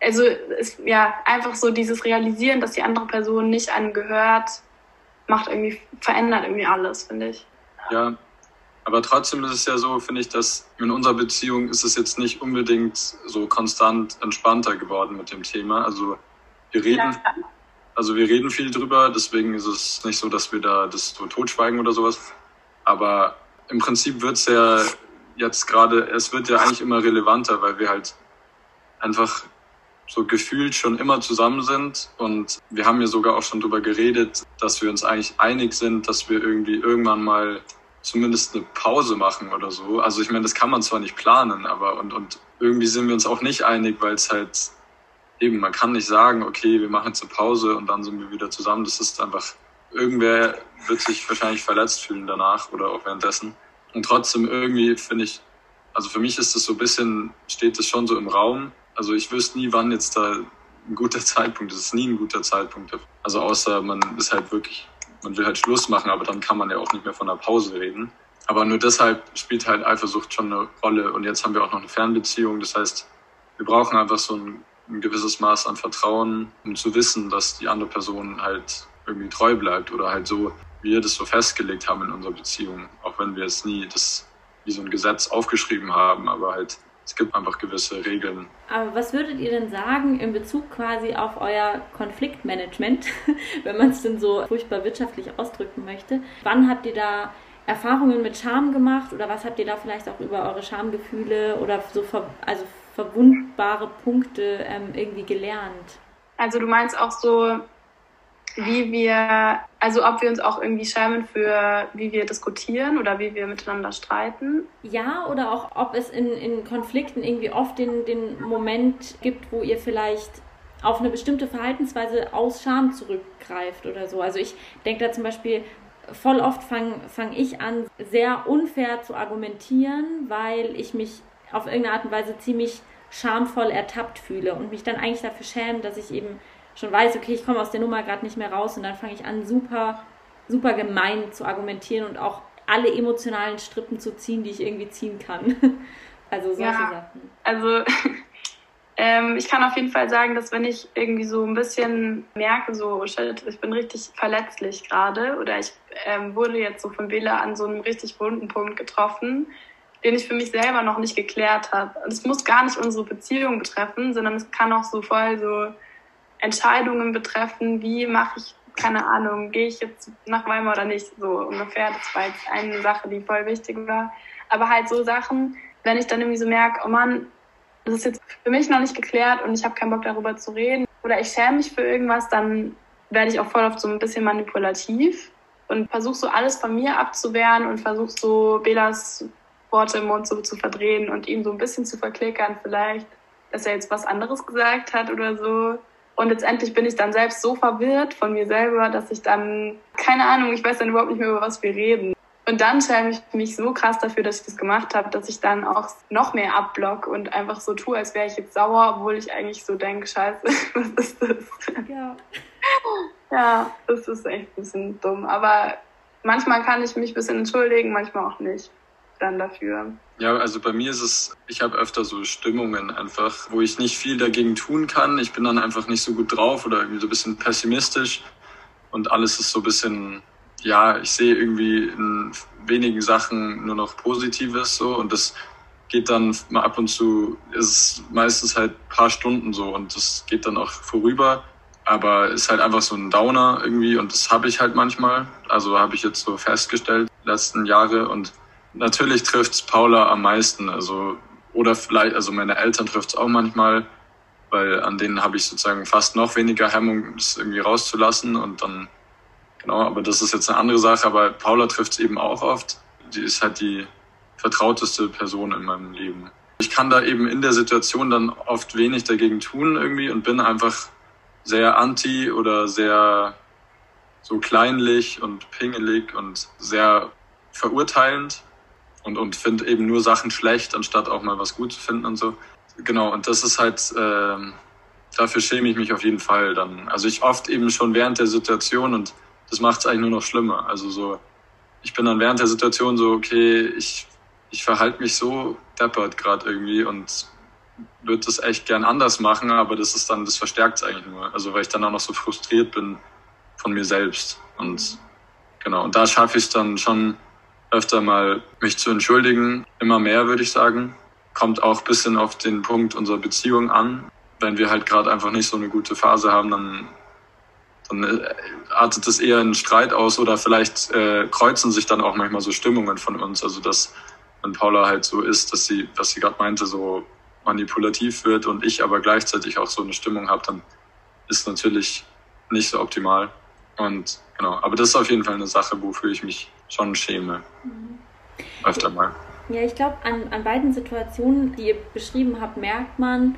Also, es, ja, einfach so dieses Realisieren, dass die andere Person nicht einem gehört, macht irgendwie, verändert irgendwie alles, finde ich. Ja, aber trotzdem ist es ja so, finde ich, dass in unserer Beziehung ist es jetzt nicht unbedingt so konstant entspannter geworden mit dem Thema. Also wir reden, ja. also wir reden viel drüber, deswegen ist es nicht so, dass wir da das so totschweigen oder sowas. Aber im Prinzip wird es ja jetzt gerade, es wird ja eigentlich immer relevanter, weil wir halt einfach so gefühlt schon immer zusammen sind. Und wir haben ja sogar auch schon darüber geredet, dass wir uns eigentlich einig sind, dass wir irgendwie irgendwann mal zumindest eine Pause machen oder so. Also ich meine, das kann man zwar nicht planen, aber und, und irgendwie sind wir uns auch nicht einig, weil es halt eben, man kann nicht sagen, okay, wir machen jetzt eine Pause und dann sind wir wieder zusammen. Das ist einfach irgendwer wird sich wahrscheinlich verletzt fühlen danach oder auch währenddessen. Und trotzdem irgendwie finde ich, also für mich ist das so ein bisschen, steht das schon so im Raum. Also ich wüsste nie, wann jetzt da ein guter Zeitpunkt ist. Es ist nie ein guter Zeitpunkt. Also außer man ist halt wirklich, man will halt Schluss machen, aber dann kann man ja auch nicht mehr von einer Pause reden. Aber nur deshalb spielt halt Eifersucht schon eine Rolle. Und jetzt haben wir auch noch eine Fernbeziehung. Das heißt, wir brauchen einfach so ein, ein gewisses Maß an Vertrauen, um zu wissen, dass die andere Person halt irgendwie treu bleibt oder halt so, wie wir das so festgelegt haben in unserer Beziehung. Auch wenn wir jetzt nie das wie so ein Gesetz aufgeschrieben haben, aber halt es gibt einfach gewisse Regeln. Aber was würdet ihr denn sagen in Bezug quasi auf euer Konfliktmanagement, wenn man es denn so furchtbar wirtschaftlich ausdrücken möchte? Wann habt ihr da Erfahrungen mit Scham gemacht oder was habt ihr da vielleicht auch über eure Schamgefühle oder so ver also verwundbare Punkte ähm, irgendwie gelernt? Also du meinst auch so, wie wir, also ob wir uns auch irgendwie schämen für, wie wir diskutieren oder wie wir miteinander streiten. Ja, oder auch ob es in, in Konflikten irgendwie oft den, den Moment gibt, wo ihr vielleicht auf eine bestimmte Verhaltensweise aus Scham zurückgreift oder so. Also ich denke da zum Beispiel voll oft fange fang ich an, sehr unfair zu argumentieren, weil ich mich auf irgendeine Art und Weise ziemlich schamvoll ertappt fühle und mich dann eigentlich dafür schäme, dass ich eben schon weiß, okay, ich komme aus der Nummer gerade nicht mehr raus und dann fange ich an, super, super gemein zu argumentieren und auch alle emotionalen Strippen zu ziehen, die ich irgendwie ziehen kann. Also solche ja, Sachen. Also ähm, ich kann auf jeden Fall sagen, dass wenn ich irgendwie so ein bisschen merke, so, oh shit, ich bin richtig verletzlich gerade oder ich ähm, wurde jetzt so von Bela an so einem richtig wunden Punkt getroffen, den ich für mich selber noch nicht geklärt habe. Es muss gar nicht unsere Beziehung betreffen, sondern es kann auch so voll so Entscheidungen betreffen, wie mache ich, keine Ahnung, gehe ich jetzt nach Weimar oder nicht, so ungefähr. Das war jetzt eine Sache, die voll wichtig war. Aber halt so Sachen, wenn ich dann irgendwie so merke, oh Mann, das ist jetzt für mich noch nicht geklärt und ich habe keinen Bock darüber zu reden oder ich schäme mich für irgendwas, dann werde ich auch voll oft so ein bisschen manipulativ und versuche so alles von mir abzuwehren und versuche so Belas Worte im Mund so zu verdrehen und ihm so ein bisschen zu verklickern vielleicht, dass er jetzt was anderes gesagt hat oder so. Und letztendlich bin ich dann selbst so verwirrt von mir selber, dass ich dann, keine Ahnung, ich weiß dann überhaupt nicht mehr, über was wir reden. Und dann schäme ich mich so krass dafür, dass ich das gemacht habe, dass ich dann auch noch mehr abblock und einfach so tue, als wäre ich jetzt sauer, obwohl ich eigentlich so denke, scheiße, was ist das? Ja. Ja, das ist echt ein bisschen dumm. Aber manchmal kann ich mich ein bisschen entschuldigen, manchmal auch nicht dann dafür. Ja, also bei mir ist es, ich habe öfter so Stimmungen einfach, wo ich nicht viel dagegen tun kann. Ich bin dann einfach nicht so gut drauf oder irgendwie so ein bisschen pessimistisch. Und alles ist so ein bisschen ja, ich sehe irgendwie in wenigen Sachen nur noch Positives so. Und das geht dann mal ab und zu, ist meistens halt ein paar Stunden so. Und das geht dann auch vorüber, aber ist halt einfach so ein Downer irgendwie. Und das habe ich halt manchmal, also habe ich jetzt so festgestellt letzten Jahre. Und natürlich trifft es Paula am meisten, also oder vielleicht, also meine Eltern trifft es auch manchmal, weil an denen habe ich sozusagen fast noch weniger Hemmung, es irgendwie rauszulassen und dann Genau, aber das ist jetzt eine andere Sache. Aber Paula trifft es eben auch oft. Die ist halt die vertrauteste Person in meinem Leben. Ich kann da eben in der Situation dann oft wenig dagegen tun irgendwie und bin einfach sehr anti oder sehr so kleinlich und pingelig und sehr verurteilend und, und finde eben nur Sachen schlecht, anstatt auch mal was gut zu finden und so. Genau, und das ist halt, äh, dafür schäme ich mich auf jeden Fall dann. Also ich oft eben schon während der Situation und das macht es eigentlich nur noch schlimmer. Also so, ich bin dann während der Situation so, okay, ich, ich verhalte mich so deppert gerade irgendwie und würde das echt gern anders machen, aber das ist dann, das verstärkt es eigentlich nur. Also weil ich dann auch noch so frustriert bin von mir selbst. Und genau, und da schaffe ich es dann schon öfter mal, mich zu entschuldigen. Immer mehr, würde ich sagen. Kommt auch bisschen auf den Punkt unserer Beziehung an. Wenn wir halt gerade einfach nicht so eine gute Phase haben, dann dann äh, artet es eher in Streit aus oder vielleicht äh, kreuzen sich dann auch manchmal so Stimmungen von uns. Also dass wenn Paula halt so ist, dass sie, was sie gerade meinte, so manipulativ wird und ich aber gleichzeitig auch so eine Stimmung habe, dann ist natürlich nicht so optimal. Und genau, aber das ist auf jeden Fall eine Sache, wofür ich mich schon schäme. Mhm. Öfter mal. Ja, ich glaube, an, an beiden Situationen, die ihr beschrieben habt, merkt man,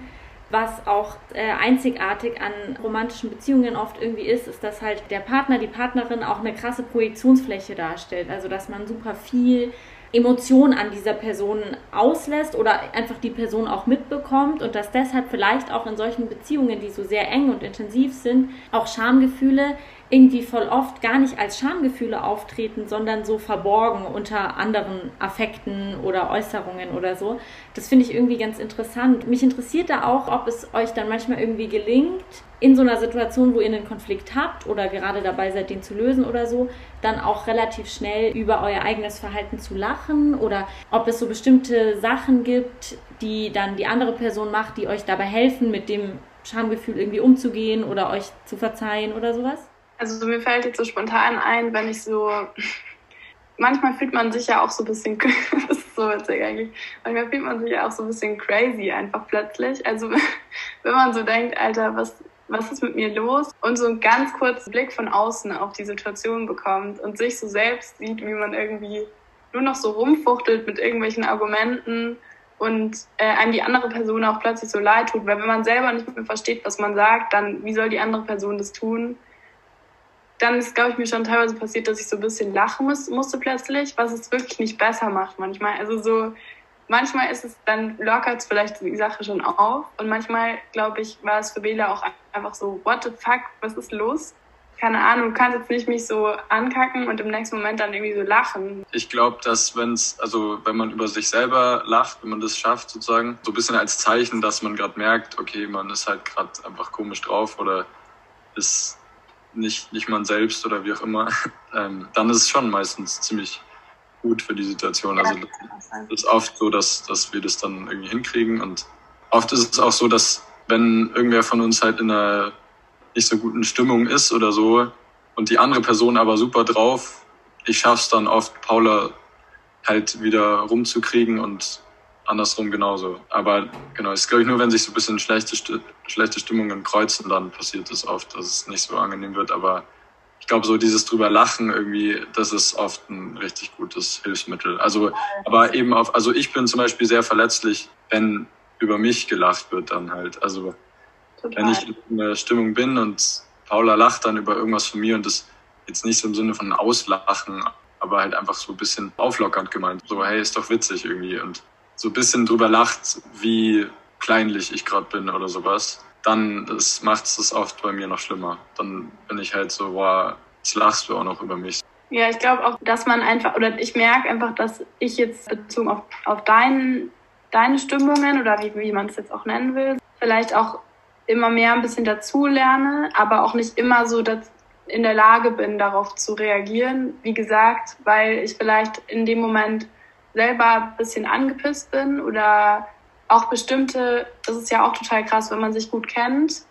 Was auch äh, einzigartig an romantischen Beziehungen oft irgendwie ist, ist, dass halt der Partner, die Partnerin auch eine krasse Projektionsfläche darstellt. Also dass man super viel Emotion an dieser Person auslässt oder einfach die Person auch mitbekommt und dass deshalb vielleicht auch in solchen Beziehungen, die so sehr eng und intensiv sind, auch Schamgefühle irgendwie voll oft gar nicht als Schamgefühle auftreten, sondern so verborgen unter anderen Affekten oder Äußerungen oder so. Das finde ich irgendwie ganz interessant. Mich interessiert da auch, ob es euch dann manchmal irgendwie gelingt, in so einer Situation, wo ihr einen Konflikt habt oder gerade dabei seid, den zu lösen oder so, dann auch relativ schnell über euer eigenes Verhalten zu lachen oder ob es so bestimmte Sachen gibt, die dann die andere Person macht, die euch dabei helfen, mit dem Schamgefühl irgendwie umzugehen oder euch zu verzeihen oder sowas? Also mir fällt jetzt so spontan ein, wenn ich so manchmal fühlt man sich ja auch so ein bisschen, das ist so witzig eigentlich, manchmal fühlt man sich ja auch so ein bisschen crazy einfach plötzlich. Also wenn man so denkt, Alter, was, was ist mit mir los? Und so einen ganz kurzen Blick von außen auf die Situation bekommt und sich so selbst sieht, wie man irgendwie nur noch so rumfuchtelt mit irgendwelchen Argumenten und äh, einem die andere Person auch plötzlich so leid tut. Weil wenn man selber nicht mehr versteht, was man sagt, dann wie soll die andere Person das tun? Dann ist, glaube ich, mir schon teilweise passiert, dass ich so ein bisschen lachen muss, musste plötzlich, was es wirklich nicht besser macht manchmal. Also so, manchmal ist es, dann lockert es vielleicht die Sache schon auf und manchmal, glaube ich, war es für Bela auch einfach so, what the fuck, was ist los? Keine Ahnung, du kannst jetzt nicht mich so ankacken und im nächsten Moment dann irgendwie so lachen. Ich glaube, dass wenn es, also wenn man über sich selber lacht, wenn man das schafft sozusagen, so ein bisschen als Zeichen, dass man gerade merkt, okay, man ist halt gerade einfach komisch drauf oder ist nicht, nicht man selbst oder wie auch immer, ähm, dann ist es schon meistens ziemlich gut für die Situation. Also das ist oft so, dass, dass wir das dann irgendwie hinkriegen und oft ist es auch so, dass wenn irgendwer von uns halt in einer nicht so guten Stimmung ist oder so und die andere Person aber super drauf, ich schaff's dann oft, Paula halt wieder rumzukriegen und andersrum genauso. Aber genau, es ist glaube ich nur, wenn sich so ein bisschen schlechte, schlechte Stimmungen kreuzen, dann passiert es oft, dass es nicht so angenehm wird. Aber ich glaube, so dieses drüber lachen irgendwie, das ist oft ein richtig gutes Hilfsmittel. Also, aber eben auf, also ich bin zum Beispiel sehr verletzlich, wenn über mich gelacht wird dann halt. Also, Total. wenn ich in der Stimmung bin und Paula lacht dann über irgendwas von mir und das jetzt nicht so im Sinne von Auslachen, aber halt einfach so ein bisschen auflockernd gemeint. So, hey, ist doch witzig irgendwie. Und so ein bisschen drüber lacht, wie kleinlich ich gerade bin oder sowas, dann macht es das oft bei mir noch schlimmer. Dann bin ich halt so, boah, jetzt lachst du auch noch über mich. Ja, ich glaube auch, dass man einfach, oder ich merke einfach, dass ich jetzt bezogen auf, auf dein, deine Stimmungen oder wie, wie man es jetzt auch nennen will, vielleicht auch immer mehr ein bisschen dazu lerne, aber auch nicht immer so in der Lage bin, darauf zu reagieren. Wie gesagt, weil ich vielleicht in dem Moment selber ein bisschen angepisst bin oder auch bestimmte, das ist ja auch total krass, wenn man sich gut kennt,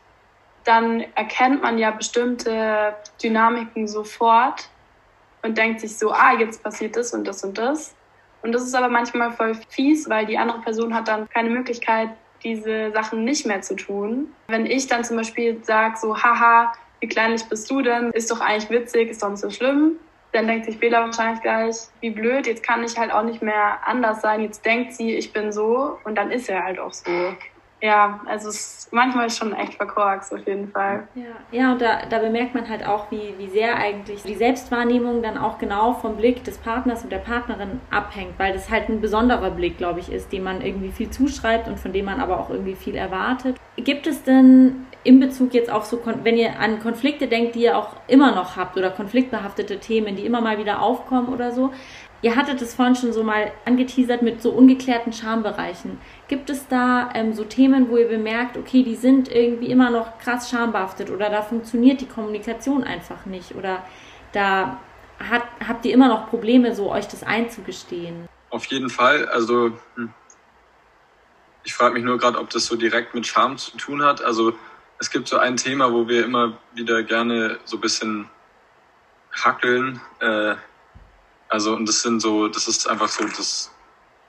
dann erkennt man ja bestimmte Dynamiken sofort und denkt sich so, ah, jetzt passiert das und das und das. Und das ist aber manchmal voll fies, weil die andere Person hat dann keine Möglichkeit, diese Sachen nicht mehr zu tun. Wenn ich dann zum Beispiel sage so, haha, wie kleinlich bist du denn? Ist doch eigentlich witzig, ist doch nicht so schlimm dann denkt sich Bela wahrscheinlich gleich, wie blöd, jetzt kann ich halt auch nicht mehr anders sein. Jetzt denkt sie, ich bin so und dann ist er halt auch so. Ja, also es manchmal ist schon echt verkorkst auf jeden Fall. Ja, ja und da, da bemerkt man halt auch, wie, wie sehr eigentlich die Selbstwahrnehmung dann auch genau vom Blick des Partners und der Partnerin abhängt, weil das halt ein besonderer Blick, glaube ich, ist, dem man irgendwie viel zuschreibt und von dem man aber auch irgendwie viel erwartet. Gibt es denn in Bezug jetzt auf so, wenn ihr an Konflikte denkt, die ihr auch immer noch habt oder konfliktbehaftete Themen, die immer mal wieder aufkommen oder so. Ihr hattet es vorhin schon so mal angeteasert mit so ungeklärten Schambereichen. Gibt es da ähm, so Themen, wo ihr bemerkt, okay, die sind irgendwie immer noch krass schambehaftet oder da funktioniert die Kommunikation einfach nicht oder da hat, habt ihr immer noch Probleme, so euch das einzugestehen? Auf jeden Fall. Also hm. ich frage mich nur gerade, ob das so direkt mit Scham zu tun hat. Also es gibt so ein Thema, wo wir immer wieder gerne so ein bisschen hackeln. Äh, also, und das sind so, das ist einfach so das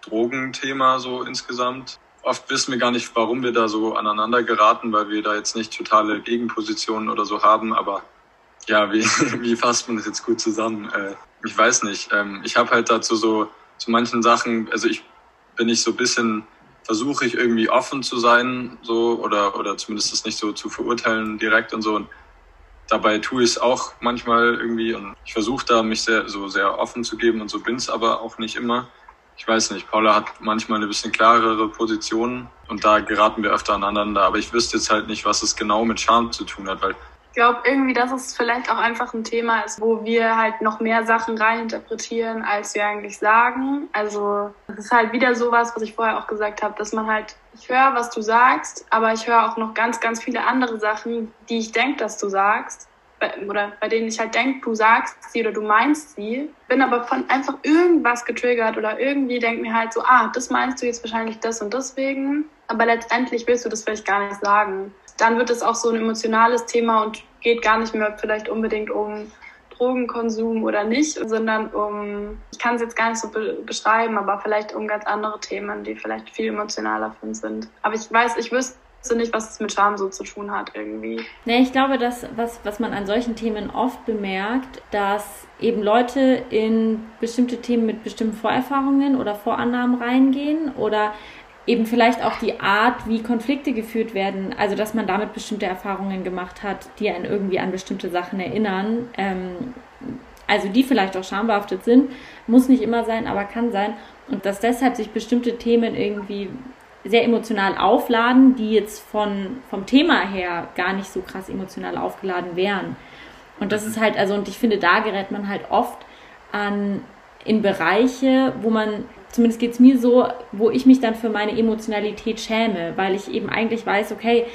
Drogenthema so insgesamt. Oft wissen wir gar nicht, warum wir da so aneinander geraten, weil wir da jetzt nicht totale Gegenpositionen oder so haben, aber ja, wie, wie fasst man das jetzt gut zusammen? Äh, ich weiß nicht. Ähm, ich habe halt dazu so zu manchen Sachen, also ich bin ich so ein bisschen versuche ich irgendwie offen zu sein, so oder oder zumindest das nicht so zu verurteilen direkt und so. Und dabei tue ich es auch manchmal irgendwie und ich versuche da mich sehr so sehr offen zu geben und so bin es aber auch nicht immer. Ich weiß nicht, Paula hat manchmal eine bisschen klarere Position und da geraten wir öfter aneinander, aber ich wüsste jetzt halt nicht, was es genau mit Charme zu tun hat, weil ich glaube irgendwie, dass es vielleicht auch einfach ein Thema ist, wo wir halt noch mehr Sachen reininterpretieren, als wir eigentlich sagen. Also es ist halt wieder sowas, was ich vorher auch gesagt habe, dass man halt, ich höre, was du sagst, aber ich höre auch noch ganz, ganz viele andere Sachen, die ich denke, dass du sagst. Oder bei denen ich halt denke, du sagst sie oder du meinst sie, bin aber von einfach irgendwas getriggert oder irgendwie denke mir halt so, ah, das meinst du jetzt wahrscheinlich das und deswegen, aber letztendlich willst du das vielleicht gar nicht sagen dann wird es auch so ein emotionales Thema und geht gar nicht mehr vielleicht unbedingt um Drogenkonsum oder nicht, sondern um, ich kann es jetzt gar nicht so be beschreiben, aber vielleicht um ganz andere Themen, die vielleicht viel emotionaler für uns sind. Aber ich weiß, ich wüsste nicht, was es mit Scham so zu tun hat irgendwie. Nee, ich glaube, dass was, was man an solchen Themen oft bemerkt, dass eben Leute in bestimmte Themen mit bestimmten Vorerfahrungen oder Vorannahmen reingehen oder eben vielleicht auch die Art, wie Konflikte geführt werden, also dass man damit bestimmte Erfahrungen gemacht hat, die einen irgendwie an bestimmte Sachen erinnern, ähm, also die vielleicht auch schambehaftet sind, muss nicht immer sein, aber kann sein. Und dass deshalb sich bestimmte Themen irgendwie sehr emotional aufladen, die jetzt von, vom Thema her gar nicht so krass emotional aufgeladen wären. Und das ist halt, also, und ich finde, da gerät man halt oft an in Bereiche, wo man zumindest geht es mir so, wo ich mich dann für meine Emotionalität schäme, weil ich eben eigentlich weiß, okay,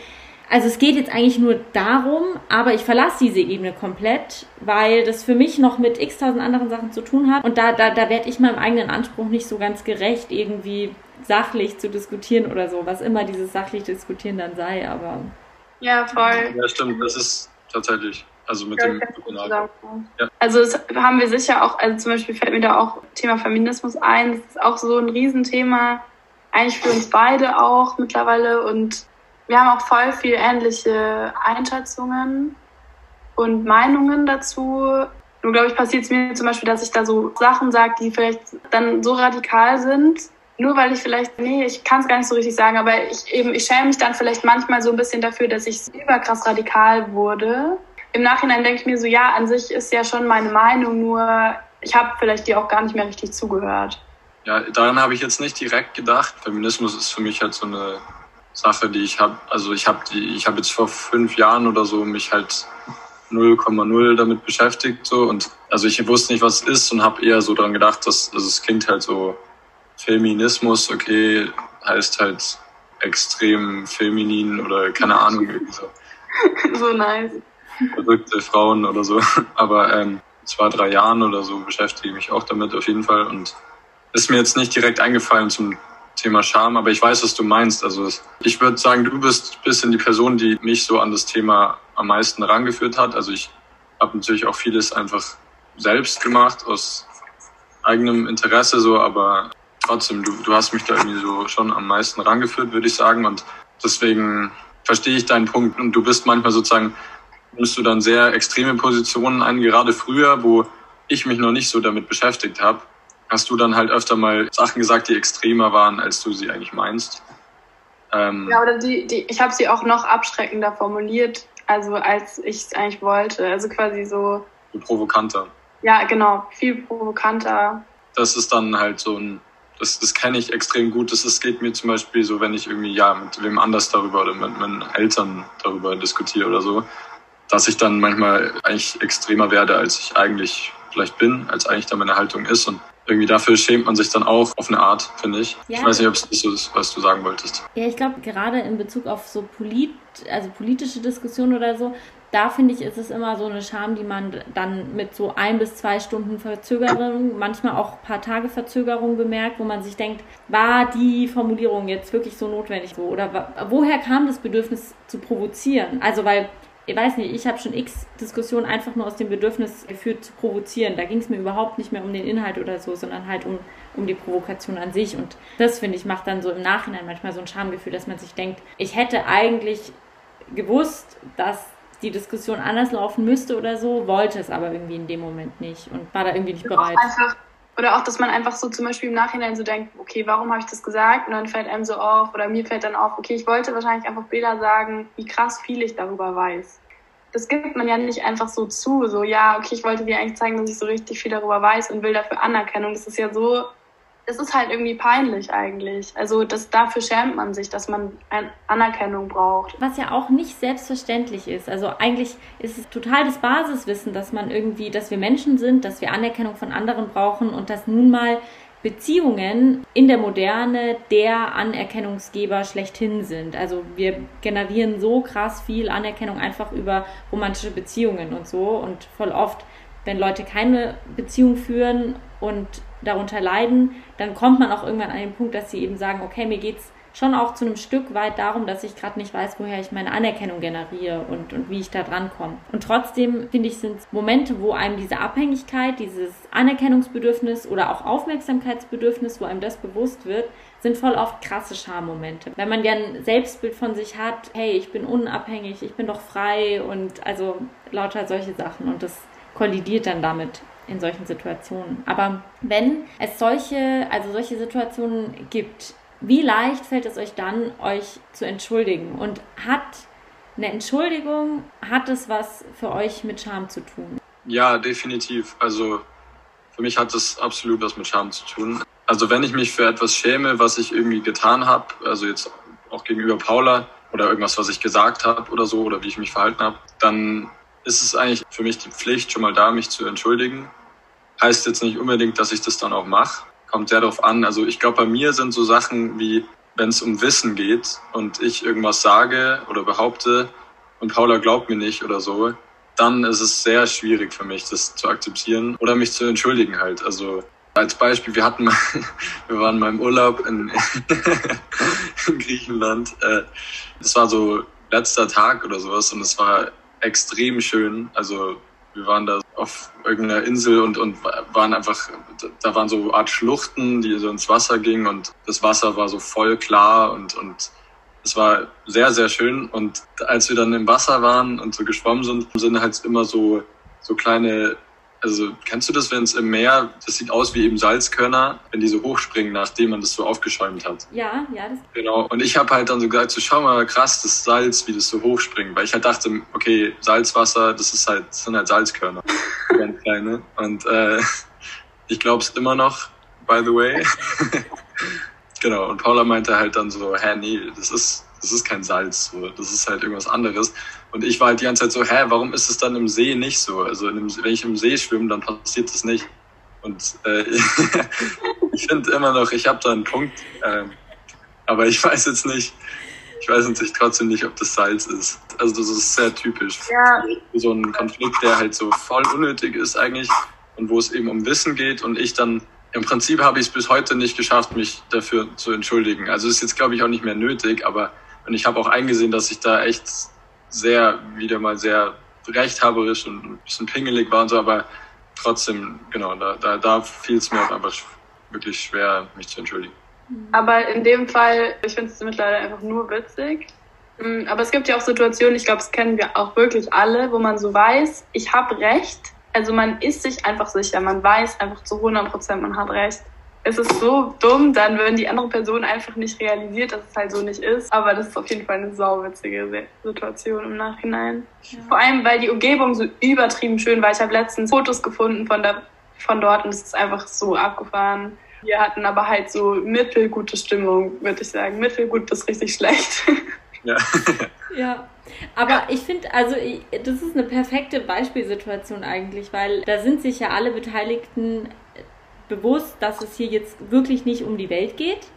also es geht jetzt eigentlich nur darum, aber ich verlasse diese Ebene komplett, weil das für mich noch mit x tausend anderen Sachen zu tun hat. Und da, da, da werde ich meinem eigenen Anspruch nicht so ganz gerecht, irgendwie sachlich zu diskutieren oder so, was immer dieses sachlich diskutieren dann sei, aber. Ja, voll. Ja, stimmt, das ist tatsächlich. Also mit ja, dem ja. Also das haben wir sicher auch, also zum Beispiel fällt mir da auch Thema Feminismus ein. Das ist auch so ein Riesenthema, eigentlich für uns beide auch mittlerweile. Und wir haben auch voll viel ähnliche Einschätzungen und Meinungen dazu. Nur glaube ich, passiert es mir zum Beispiel, dass ich da so Sachen sage, die vielleicht dann so radikal sind, nur weil ich vielleicht, nee, ich kann es gar nicht so richtig sagen, aber ich eben, ich schäme mich dann vielleicht manchmal so ein bisschen dafür, dass ich überkrass radikal wurde im Nachhinein denke ich mir so, ja, an sich ist ja schon meine Meinung, nur ich habe vielleicht dir auch gar nicht mehr richtig zugehört. Ja, daran habe ich jetzt nicht direkt gedacht. Feminismus ist für mich halt so eine Sache, die ich habe, also ich habe die, ich habe jetzt vor fünf Jahren oder so mich halt 0,0 damit beschäftigt so und also ich wusste nicht, was es ist und habe eher so daran gedacht, dass also es klingt halt so Feminismus, okay, heißt halt extrem feminin oder keine Ahnung. So, so nice verrückte Frauen oder so. Aber ähm, zwei, drei Jahren oder so beschäftige ich mich auch damit auf jeden Fall. Und ist mir jetzt nicht direkt eingefallen zum Thema Scham, aber ich weiß, was du meinst. Also ich würde sagen, du bist ein bisschen die Person, die mich so an das Thema am meisten rangeführt hat. Also ich habe natürlich auch vieles einfach selbst gemacht aus eigenem Interesse so, aber trotzdem, du, du hast mich da irgendwie so schon am meisten rangeführt, würde ich sagen. Und deswegen verstehe ich deinen Punkt. Und du bist manchmal sozusagen nimmst du dann sehr extreme Positionen ein, gerade früher, wo ich mich noch nicht so damit beschäftigt habe, hast du dann halt öfter mal Sachen gesagt, die extremer waren, als du sie eigentlich meinst. Ähm, ja, oder die, die, ich habe sie auch noch abschreckender formuliert, also als ich es eigentlich wollte. Also quasi so. Provokanter. Ja, genau, viel provokanter. Das ist dann halt so ein, das, das kenne ich extrem gut. Das ist, geht mir zum Beispiel so, wenn ich irgendwie ja mit wem anders darüber oder mit meinen Eltern darüber diskutiere oder so, dass ich dann manchmal eigentlich extremer werde, als ich eigentlich vielleicht bin, als eigentlich da meine Haltung ist. Und irgendwie dafür schämt man sich dann auch auf eine Art, finde ich. Ja. Ich weiß nicht, ob es so ist, was du sagen wolltest. Ja, ich glaube, gerade in Bezug auf so polit, also politische Diskussionen oder so, da finde ich, ist es immer so eine Scham, die man dann mit so ein bis zwei Stunden Verzögerung, manchmal auch ein paar Tage Verzögerung bemerkt, wo man sich denkt, war die Formulierung jetzt wirklich so notwendig? Oder woher kam das Bedürfnis zu provozieren? Also, weil ich weiß nicht, ich habe schon x Diskussionen einfach nur aus dem Bedürfnis geführt zu provozieren. Da ging es mir überhaupt nicht mehr um den Inhalt oder so, sondern halt um, um die Provokation an sich. Und das, finde ich, macht dann so im Nachhinein manchmal so ein Schamgefühl, dass man sich denkt, ich hätte eigentlich gewusst, dass die Diskussion anders laufen müsste oder so, wollte es aber irgendwie in dem Moment nicht und war da irgendwie nicht bereit. Einfach, Oder auch, dass man einfach so zum Beispiel im Nachhinein so denkt, okay, warum habe ich das gesagt? Und dann fällt einem so auf, oder mir fällt dann auf, okay, ich wollte wahrscheinlich einfach Bela sagen, wie krass viel ich darüber weiß. Das gibt man ja nicht einfach so zu, so, ja, okay, ich wollte dir eigentlich zeigen, dass ich so richtig viel darüber weiß und will dafür Anerkennung. Das ist ja so es ist halt irgendwie peinlich eigentlich. Also das, dafür schämt man sich, dass man Anerkennung braucht. Was ja auch nicht selbstverständlich ist. Also eigentlich ist es total das Basiswissen, dass man irgendwie, dass wir Menschen sind, dass wir Anerkennung von anderen brauchen und dass nun mal Beziehungen in der Moderne der Anerkennungsgeber schlechthin sind. Also wir generieren so krass viel Anerkennung einfach über romantische Beziehungen und so und voll oft, wenn Leute keine Beziehung führen und darunter leiden, dann kommt man auch irgendwann an den Punkt, dass sie eben sagen, okay, mir geht es schon auch zu einem Stück weit darum, dass ich gerade nicht weiß, woher ich meine Anerkennung generiere und, und wie ich da dran komme. Und trotzdem finde ich, sind Momente, wo einem diese Abhängigkeit, dieses Anerkennungsbedürfnis oder auch Aufmerksamkeitsbedürfnis, wo einem das bewusst wird, sind voll oft krasse Schammomente. Wenn man ja ein Selbstbild von sich hat, hey, ich bin unabhängig, ich bin doch frei und also lauter solche Sachen und das kollidiert dann damit in solchen Situationen. Aber wenn es solche, also solche Situationen gibt, wie leicht fällt es euch dann, euch zu entschuldigen? Und hat eine Entschuldigung, hat es was für euch mit Scham zu tun? Ja, definitiv. Also für mich hat es absolut was mit Scham zu tun. Also wenn ich mich für etwas schäme, was ich irgendwie getan habe, also jetzt auch gegenüber Paula oder irgendwas, was ich gesagt habe oder so oder wie ich mich verhalten habe, dann ist es eigentlich für mich die Pflicht, schon mal da mich zu entschuldigen. Heißt jetzt nicht unbedingt, dass ich das dann auch mache. Kommt sehr darauf an. Also ich glaube, bei mir sind so Sachen wie, wenn es um Wissen geht und ich irgendwas sage oder behaupte und Paula glaubt mir nicht oder so, dann ist es sehr schwierig für mich, das zu akzeptieren oder mich zu entschuldigen halt. Also als Beispiel, wir hatten mal, wir waren mal im Urlaub in, in Griechenland. Äh, das war so letzter Tag oder sowas und es war extrem schön. Also wir waren da auf irgendeiner Insel und, und waren einfach, da waren so Art Schluchten, die so ins Wasser gingen und das Wasser war so voll klar und, und es war sehr, sehr schön. Und als wir dann im Wasser waren und so geschwommen sind, sind halt immer so, so kleine also kennst du das, wenn es im Meer, das sieht aus wie eben Salzkörner, wenn die so hochspringen, nachdem man das so aufgeschäumt hat. Ja, ja. Das genau. Und ich habe halt dann so gesagt, so schau mal krass, das Salz, wie das so hochspringt. Weil ich halt dachte, okay, Salzwasser, das ist halt, das sind halt Salzkörner. ganz kleine. Und äh, ich glaube es immer noch, by the way. genau. Und Paula meinte halt dann so, hä, nee, das ist, das ist kein Salz, so. das ist halt irgendwas anderes. Und ich war halt die ganze Zeit so, hä, warum ist es dann im See nicht so? Also einem, wenn ich im See schwimme, dann passiert das nicht. Und äh, ich finde immer noch, ich habe da einen Punkt, äh, aber ich weiß jetzt nicht, ich weiß natürlich trotzdem nicht, ob das Salz ist. Also das ist sehr typisch. Ja. So ein Konflikt, der halt so voll unnötig ist eigentlich und wo es eben um Wissen geht und ich dann im Prinzip habe ich es bis heute nicht geschafft, mich dafür zu entschuldigen. Also ist jetzt glaube ich auch nicht mehr nötig, aber und ich habe auch eingesehen, dass ich da echt sehr, wieder mal sehr rechthaberisch und ein bisschen pingelig war und so, aber trotzdem, genau, da, da, da fiel es mir auch einfach wirklich schwer, mich zu entschuldigen. Aber in dem Fall, ich finde es mittlerweile einfach nur witzig. Mm, aber es gibt ja auch Situationen, ich glaube, das kennen wir auch wirklich alle, wo man so weiß, ich habe recht. Also man ist sich einfach sicher, man weiß einfach zu 100 Prozent, man hat recht es ist so dumm, dann wenn die andere Person einfach nicht realisiert, dass es halt so nicht ist. Aber das ist auf jeden Fall eine sauwitzige Situation im Nachhinein. Ja. Vor allem, weil die Umgebung so übertrieben schön war. Ich habe letztens Fotos gefunden von, der, von dort und es ist einfach so abgefahren. Wir hatten aber halt so mittelgute Stimmung, würde ich sagen. Mittelgut bis richtig schlecht. Ja. ja. Aber ich finde, also ich, das ist eine perfekte Beispielsituation eigentlich, weil da sind sich ja alle Beteiligten bewusst, dass es hier jetzt wirklich nicht um die Welt geht,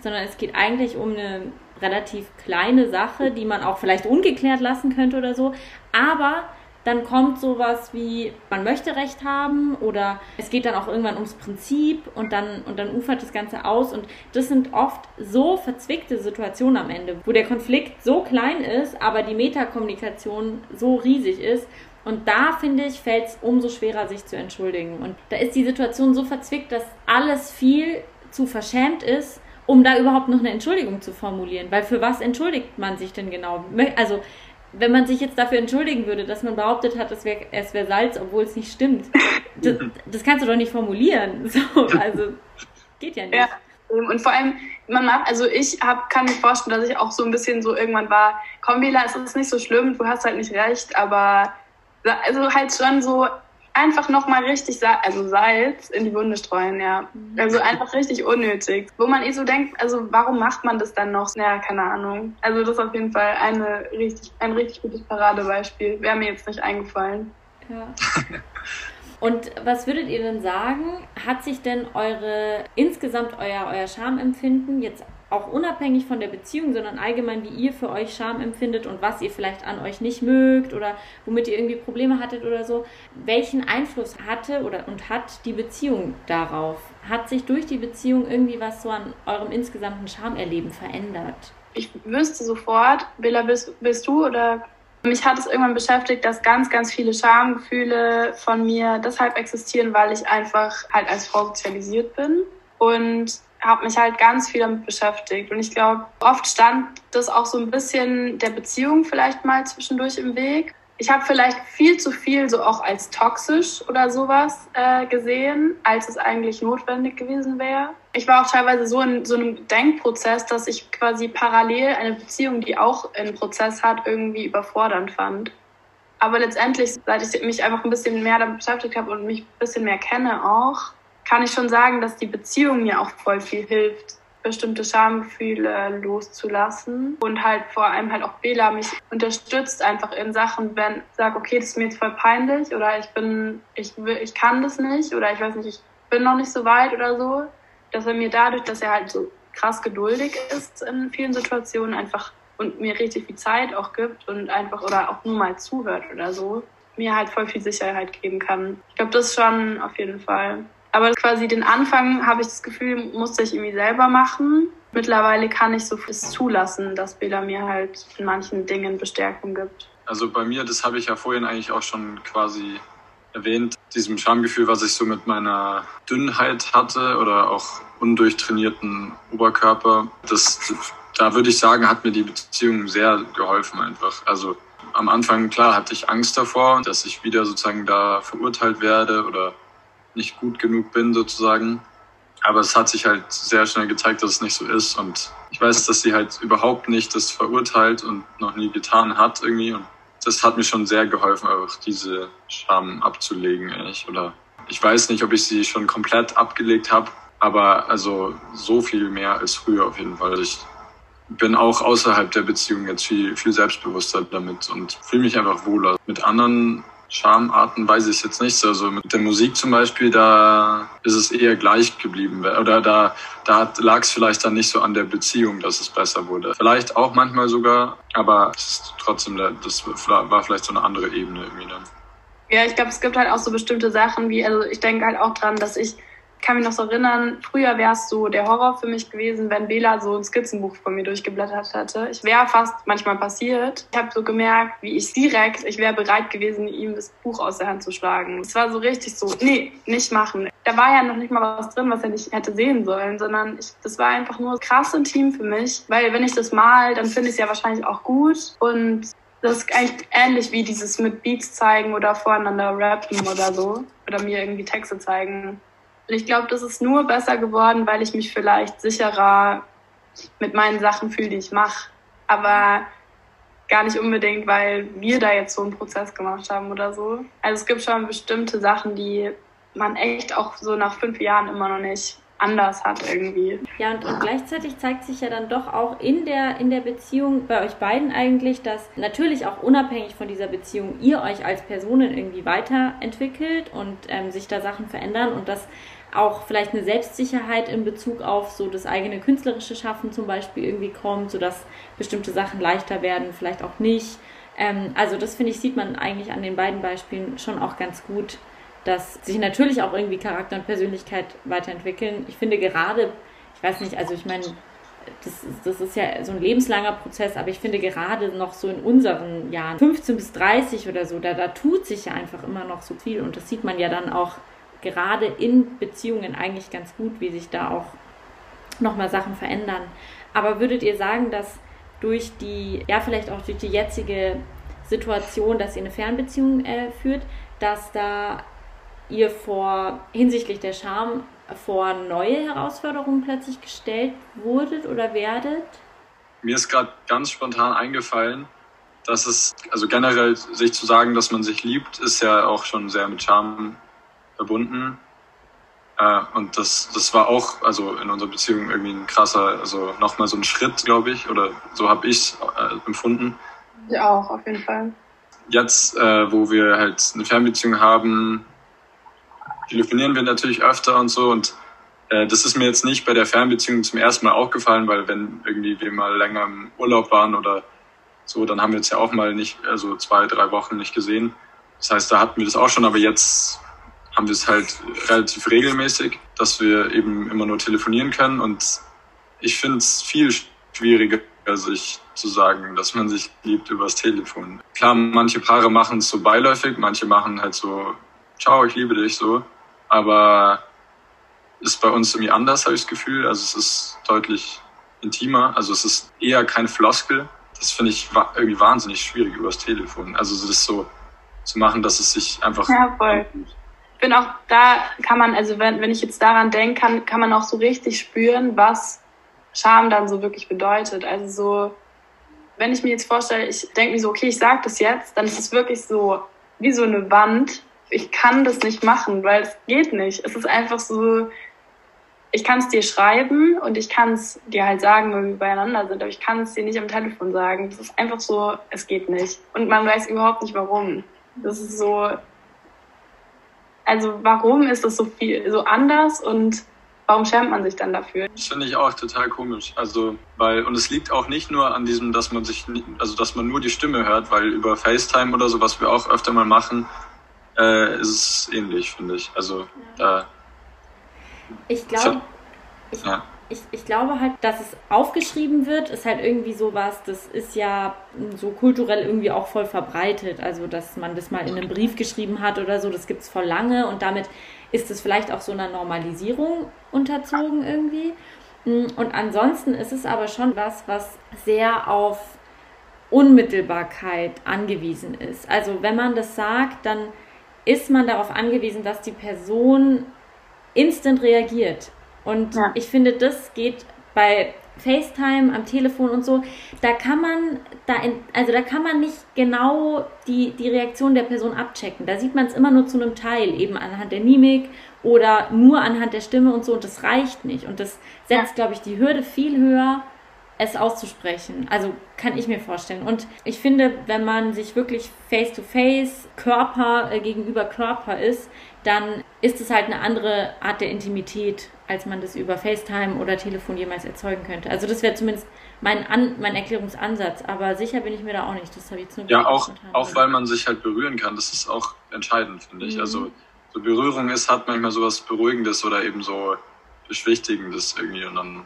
sondern es geht eigentlich um eine relativ kleine Sache, die man auch vielleicht ungeklärt lassen könnte oder so. Aber dann kommt sowas wie, man möchte Recht haben oder es geht dann auch irgendwann ums Prinzip und dann, und dann ufert das Ganze aus. Und das sind oft so verzwickte Situationen am Ende, wo der Konflikt so klein ist, aber die Metakommunikation so riesig ist und da, finde ich, fällt es umso schwerer, sich zu entschuldigen. Und da ist die Situation so verzwickt, dass alles viel zu verschämt ist, um da überhaupt noch eine Entschuldigung zu formulieren. Weil für was entschuldigt man sich denn genau? Also, wenn man sich jetzt dafür entschuldigen würde, dass man behauptet hat, es wäre wär Salz, obwohl es nicht stimmt, das, das kannst du doch nicht formulieren. So, also geht ja nicht. Ja. Und vor allem, man macht, also ich hab, kann mir vorstellen, dass ich auch so ein bisschen so irgendwann war, komm Bela, es ist nicht so schlimm, du hast halt nicht recht, aber also halt schon so einfach nochmal richtig Sa also Salz in die Wunde streuen, ja. Mhm. Also einfach richtig unnötig. Wo man eh so denkt, also warum macht man das dann noch? Ja, keine Ahnung. Also das ist auf jeden Fall eine richtig, ein richtig gutes Paradebeispiel. Wäre mir jetzt nicht eingefallen. Ja. Und was würdet ihr denn sagen, hat sich denn eure, insgesamt euer, euer Schamempfinden jetzt auch unabhängig von der Beziehung, sondern allgemein, wie ihr für euch Scham empfindet und was ihr vielleicht an euch nicht mögt oder womit ihr irgendwie Probleme hattet oder so, welchen Einfluss hatte oder und hat die Beziehung darauf? Hat sich durch die Beziehung irgendwie was so an eurem insgesamten Schamerleben verändert? Ich wüsste sofort, Bella, bist, bist du oder mich hat es irgendwann beschäftigt, dass ganz, ganz viele Schamgefühle von mir deshalb existieren, weil ich einfach halt als Frau sozialisiert bin. Und habe mich halt ganz viel damit beschäftigt. Und ich glaube, oft stand das auch so ein bisschen der Beziehung vielleicht mal zwischendurch im Weg. Ich habe vielleicht viel zu viel so auch als toxisch oder sowas äh, gesehen, als es eigentlich notwendig gewesen wäre. Ich war auch teilweise so in so einem Denkprozess, dass ich quasi parallel eine Beziehung, die auch einen Prozess hat, irgendwie überfordernd fand. Aber letztendlich, seit ich mich einfach ein bisschen mehr damit beschäftigt habe und mich ein bisschen mehr kenne auch, kann ich schon sagen, dass die Beziehung mir auch voll viel hilft, bestimmte Schamgefühle loszulassen und halt vor allem halt auch Bela mich unterstützt einfach in Sachen, wenn ich sage, okay, das ist mir jetzt voll peinlich oder ich bin, ich will, ich kann das nicht oder ich weiß nicht, ich bin noch nicht so weit oder so, dass er mir dadurch, dass er halt so krass geduldig ist in vielen Situationen einfach und mir richtig viel Zeit auch gibt und einfach oder auch nur mal zuhört oder so, mir halt voll viel Sicherheit geben kann. Ich glaube, das schon auf jeden Fall. Aber quasi den Anfang, habe ich das Gefühl, musste ich irgendwie selber machen. Mittlerweile kann ich so viel zulassen, dass Bela mir halt in manchen Dingen Bestärkung gibt. Also bei mir, das habe ich ja vorhin eigentlich auch schon quasi erwähnt, diesem Schamgefühl, was ich so mit meiner Dünnheit hatte oder auch undurchtrainierten Oberkörper, das, da würde ich sagen, hat mir die Beziehung sehr geholfen einfach. Also am Anfang, klar, hatte ich Angst davor, dass ich wieder sozusagen da verurteilt werde oder nicht gut genug bin sozusagen. Aber es hat sich halt sehr schnell gezeigt, dass es nicht so ist. Und ich weiß, dass sie halt überhaupt nicht das verurteilt und noch nie getan hat irgendwie. Und das hat mir schon sehr geholfen, einfach diese Scham abzulegen, ehrlich. Oder ich weiß nicht, ob ich sie schon komplett abgelegt habe, aber also so viel mehr als früher auf jeden Fall. Ich bin auch außerhalb der Beziehung jetzt viel, viel selbstbewusster damit und fühle mich einfach wohler. Mit anderen Charmarten weiß ich jetzt nicht. Also mit der Musik zum Beispiel, da ist es eher gleich geblieben. Oder da, da lag es vielleicht dann nicht so an der Beziehung, dass es besser wurde. Vielleicht auch manchmal sogar, aber trotzdem, das war vielleicht so eine andere Ebene irgendwie dann. Ja, ich glaube, es gibt halt auch so bestimmte Sachen wie, also ich denke halt auch dran, dass ich kann mich noch so erinnern, früher wäre es so der Horror für mich gewesen, wenn Bela so ein Skizzenbuch von mir durchgeblättert hätte. Ich wäre fast manchmal passiert. Ich habe so gemerkt, wie ich direkt, ich wäre bereit gewesen, ihm das Buch aus der Hand zu schlagen. Es war so richtig so, nee, nicht machen. Da war ja noch nicht mal was drin, was er nicht hätte sehen sollen, sondern ich, das war einfach nur krass intim für mich, weil wenn ich das mal, dann finde ich es ja wahrscheinlich auch gut und das ist eigentlich ähnlich wie dieses mit Beats zeigen oder voreinander rappen oder so. Oder mir irgendwie Texte zeigen. Und ich glaube, das ist nur besser geworden, weil ich mich vielleicht sicherer mit meinen Sachen fühle, die ich mache. Aber gar nicht unbedingt, weil wir da jetzt so einen Prozess gemacht haben oder so. Also es gibt schon bestimmte Sachen, die man echt auch so nach fünf Jahren immer noch nicht anders hat irgendwie. Ja, und, und gleichzeitig zeigt sich ja dann doch auch in der, in der Beziehung bei euch beiden eigentlich, dass natürlich auch unabhängig von dieser Beziehung ihr euch als Personen irgendwie weiterentwickelt und ähm, sich da Sachen verändern und dass auch vielleicht eine Selbstsicherheit in Bezug auf so das eigene künstlerische Schaffen zum Beispiel irgendwie kommt, sodass bestimmte Sachen leichter werden, vielleicht auch nicht. Ähm, also das finde ich, sieht man eigentlich an den beiden Beispielen schon auch ganz gut, dass sich natürlich auch irgendwie Charakter und Persönlichkeit weiterentwickeln. Ich finde gerade, ich weiß nicht, also ich meine, das, das ist ja so ein lebenslanger Prozess, aber ich finde gerade noch so in unseren Jahren, 15 bis 30 oder so, da, da tut sich ja einfach immer noch so viel und das sieht man ja dann auch gerade in Beziehungen eigentlich ganz gut, wie sich da auch nochmal Sachen verändern. Aber würdet ihr sagen, dass durch die, ja vielleicht auch durch die jetzige Situation, dass ihr eine Fernbeziehung äh, führt, dass da ihr vor hinsichtlich der Scham vor neue Herausforderungen plötzlich gestellt wurdet oder werdet? Mir ist gerade ganz spontan eingefallen, dass es, also generell sich zu sagen, dass man sich liebt, ist ja auch schon sehr mit Charme verbunden. Äh, und das, das war auch, also in unserer Beziehung irgendwie ein krasser, also nochmal so ein Schritt, glaube ich, oder so habe ich es äh, empfunden. Ich auch, auf jeden Fall. Jetzt, äh, wo wir halt eine Fernbeziehung haben, telefonieren wir natürlich öfter und so und äh, das ist mir jetzt nicht bei der Fernbeziehung zum ersten Mal aufgefallen, weil wenn irgendwie wir mal länger im Urlaub waren oder so, dann haben wir uns ja auch mal nicht, also zwei, drei Wochen nicht gesehen. Das heißt, da hatten wir das auch schon, aber jetzt haben wir es halt relativ regelmäßig, dass wir eben immer nur telefonieren können und ich finde es viel schwieriger, sich zu sagen, dass man sich liebt übers Telefon. Klar, manche Paare machen es so beiläufig, manche machen halt so, ciao, ich liebe dich so, aber ist bei uns irgendwie anders, habe ich das Gefühl. Also es ist deutlich intimer, also es ist eher kein Floskel. Das finde ich irgendwie wahnsinnig schwierig übers Telefon. Also das so zu machen, dass es sich einfach. Ja, voll. Ich bin auch da, kann man, also wenn, wenn ich jetzt daran denke, kann, kann man auch so richtig spüren, was Scham dann so wirklich bedeutet. Also so, wenn ich mir jetzt vorstelle, ich denke mir so, okay, ich sage das jetzt, dann ist es wirklich so wie so eine Wand. Ich kann das nicht machen, weil es geht nicht. Es ist einfach so, ich kann es dir schreiben und ich kann es dir halt sagen, wenn wir beieinander sind, aber ich kann es dir nicht am Telefon sagen. Das ist einfach so, es geht nicht. Und man weiß überhaupt nicht warum. Das ist so, also warum ist das so viel, so anders und warum schämt man sich dann dafür? Das finde ich auch total komisch. Also, weil, und es liegt auch nicht nur an diesem, dass man sich, also dass man nur die Stimme hört, weil über FaceTime oder so, was wir auch öfter mal machen, äh, ist es ähnlich, finde ich. Also, da. Äh, ich glaube, ich, ja. Ich, ich glaube halt, dass es aufgeschrieben wird, ist halt irgendwie sowas, das ist ja so kulturell irgendwie auch voll verbreitet. Also, dass man das mal in einem Brief geschrieben hat oder so, das gibt es voll lange und damit ist es vielleicht auch so einer Normalisierung unterzogen irgendwie. Und ansonsten ist es aber schon was, was sehr auf Unmittelbarkeit angewiesen ist. Also wenn man das sagt, dann ist man darauf angewiesen, dass die Person instant reagiert. Und ja. ich finde, das geht bei FaceTime, am Telefon und so, da kann man, da in, also da kann man nicht genau die, die Reaktion der Person abchecken. Da sieht man es immer nur zu einem Teil, eben anhand der Mimik oder nur anhand der Stimme und so. Und das reicht nicht. Und das setzt, ja. glaube ich, die Hürde viel höher, es auszusprechen. Also kann ich mir vorstellen. Und ich finde, wenn man sich wirklich face-to-face, -face, Körper äh, gegenüber Körper ist, dann ist es halt eine andere Art der Intimität, als man das über FaceTime oder Telefon jemals erzeugen könnte. Also das wäre zumindest mein, An mein Erklärungsansatz, aber sicher bin ich mir da auch nicht. Das habe ich jetzt nur Ja, auch, auch weil man sich halt berühren kann. Das ist auch entscheidend, finde ich. Mhm. Also so Berührung ist, hat manchmal sowas Beruhigendes oder eben so Beschwichtigendes irgendwie und dann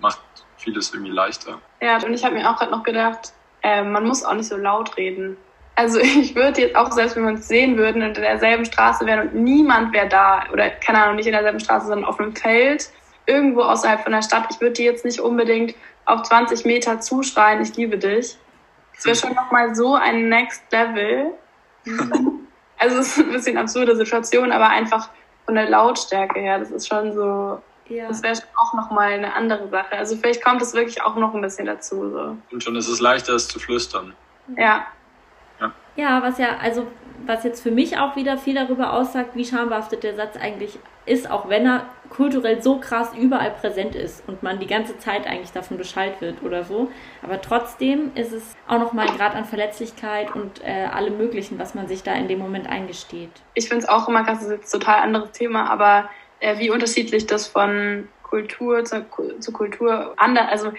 macht vieles irgendwie leichter. Ja, und ich habe mir auch gerade noch gedacht, äh, man muss auch nicht so laut reden. Also ich würde jetzt auch, selbst wenn wir uns sehen würden und in derselben Straße wären und niemand wäre da, oder keine Ahnung, nicht in derselben Straße, sondern auf einem Feld, irgendwo außerhalb von der Stadt, ich würde dir jetzt nicht unbedingt auf 20 Meter zuschreien, ich liebe dich. Das wäre schon nochmal so ein Next Level. also es ist ein bisschen absurde Situation, aber einfach von der Lautstärke her, das ist schon so, ja. das wäre auch nochmal eine andere Sache. Also vielleicht kommt es wirklich auch noch ein bisschen dazu. So. Und schon ist es leichter, es zu flüstern. Ja, ja, was ja, also was jetzt für mich auch wieder viel darüber aussagt, wie schambehaftet der Satz eigentlich ist, auch wenn er kulturell so krass überall präsent ist und man die ganze Zeit eigentlich davon Bescheid wird oder so. Aber trotzdem ist es auch nochmal ein Grad an Verletzlichkeit und äh, allem Möglichen, was man sich da in dem Moment eingesteht. Ich finde es auch immer krass, das ist jetzt ein total anderes Thema, aber äh, wie unterschiedlich das von Kultur zu, zu Kultur anders, also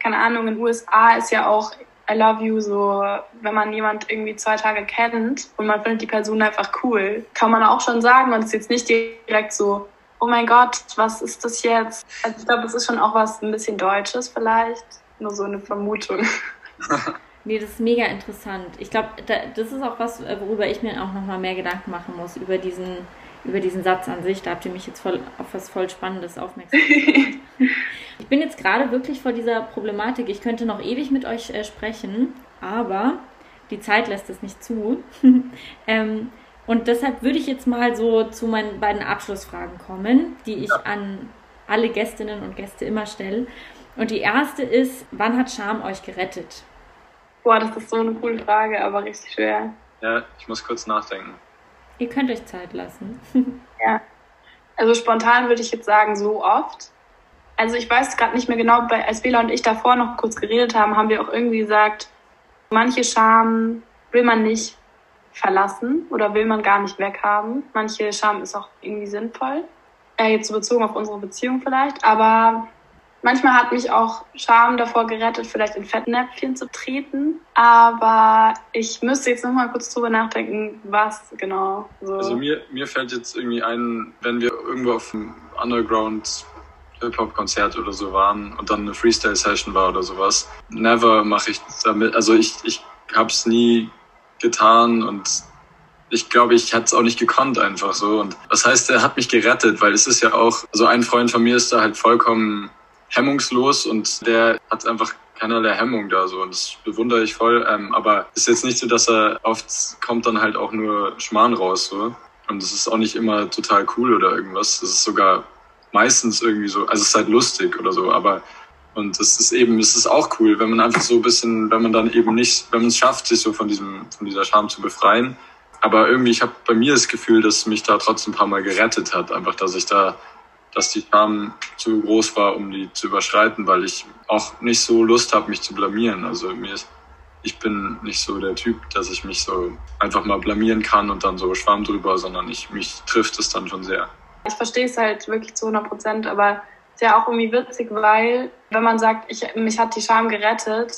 keine Ahnung, in den USA ist ja auch I love you, so, wenn man jemand irgendwie zwei Tage kennt und man findet die Person einfach cool, kann man auch schon sagen es ist jetzt nicht direkt so, oh mein Gott, was ist das jetzt? Also ich glaube, das ist schon auch was ein bisschen Deutsches vielleicht, nur so eine Vermutung. Nee, das ist mega interessant. Ich glaube, da, das ist auch was, worüber ich mir auch nochmal mehr Gedanken machen muss, über diesen, über diesen Satz an sich. Da habt ihr mich jetzt voll auf was voll Spannendes aufmerksam gemacht. Ich bin jetzt gerade wirklich vor dieser Problematik. Ich könnte noch ewig mit euch äh, sprechen, aber die Zeit lässt es nicht zu. ähm, Und deshalb würde ich jetzt mal so zu meinen beiden Abschlussfragen kommen, die ich ja. an alle Gästinnen und Gäste immer stelle. Und die erste ist, wann hat Scham euch gerettet? Boah, das ist so eine coole Frage, aber richtig schwer. Ja, ich muss kurz nachdenken. Ihr könnt euch Zeit lassen. ja. Also spontan würde ich jetzt sagen, so oft. Also ich weiß gerade nicht mehr genau, als Bela und ich davor noch kurz geredet haben, haben wir auch irgendwie gesagt, manche Scham will man nicht verlassen oder will man gar nicht weghaben. Manche Scham ist auch irgendwie sinnvoll. Äh, jetzt bezogen auf unsere Beziehung vielleicht, aber Manchmal hat mich auch Scham davor gerettet, vielleicht in Fettnäpfchen zu treten. Aber ich müsste jetzt noch mal kurz drüber nachdenken, was genau. So. Also mir, mir fällt jetzt irgendwie ein, wenn wir irgendwo auf einem Underground Hip-Hop-Konzert oder so waren und dann eine Freestyle-Session war oder sowas. Never mache ich damit, also ich, ich habe es nie getan und ich glaube, ich hätte es auch nicht gekonnt einfach so. Und was heißt, er hat mich gerettet, weil es ist ja auch, so also ein Freund von mir ist da halt vollkommen hemmungslos und der hat einfach keinerlei Hemmung da so und das bewundere ich voll. Ähm, aber ist jetzt nicht so, dass er oft kommt dann halt auch nur Schmarrn raus so und es ist auch nicht immer total cool oder irgendwas. Es ist sogar meistens irgendwie so, also es ist halt lustig oder so, aber und es ist eben, es ist auch cool, wenn man einfach so ein bisschen, wenn man dann eben nicht, wenn man es schafft, sich so von diesem, von dieser Scham zu befreien. Aber irgendwie, ich habe bei mir das Gefühl, dass mich da trotzdem ein paar Mal gerettet hat, einfach, dass ich da dass die Scham zu groß war, um die zu überschreiten, weil ich auch nicht so Lust habe, mich zu blamieren. Also mir ist, ich bin nicht so der Typ, dass ich mich so einfach mal blamieren kann und dann so schwamm drüber, sondern ich, mich trifft es dann schon sehr. Ich verstehe es halt wirklich zu 100 Prozent, aber ist ja auch irgendwie witzig, weil wenn man sagt, ich, mich hat die Scham gerettet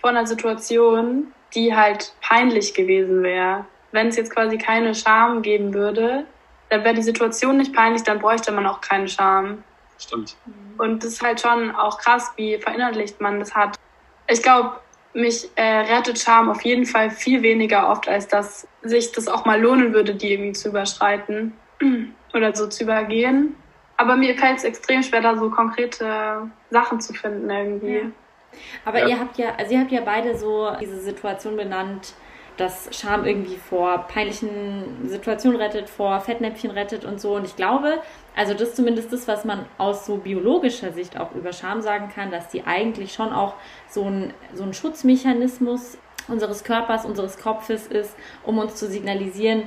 vor einer Situation, die halt peinlich gewesen wäre. Wenn es jetzt quasi keine Scham geben würde, dann wäre die Situation nicht peinlich, dann bräuchte man auch keinen Scham. Stimmt. Und das ist halt schon auch krass, wie verinnerlicht man das hat. Ich glaube, mich äh, rettet Scham auf jeden Fall viel weniger oft, als dass sich das auch mal lohnen würde, die irgendwie zu überschreiten oder so zu übergehen. Aber mir fällt es extrem schwer, da so konkrete Sachen zu finden irgendwie. Ja. Aber ja. ihr habt ja, also ihr habt ja beide so diese Situation benannt, dass Scham irgendwie vor peinlichen Situationen rettet, vor Fettnäpfchen rettet und so. Und ich glaube, also das ist zumindest das, was man aus so biologischer Sicht auch über Scham sagen kann, dass die eigentlich schon auch so ein, so ein Schutzmechanismus unseres Körpers, unseres Kopfes ist, um uns zu signalisieren,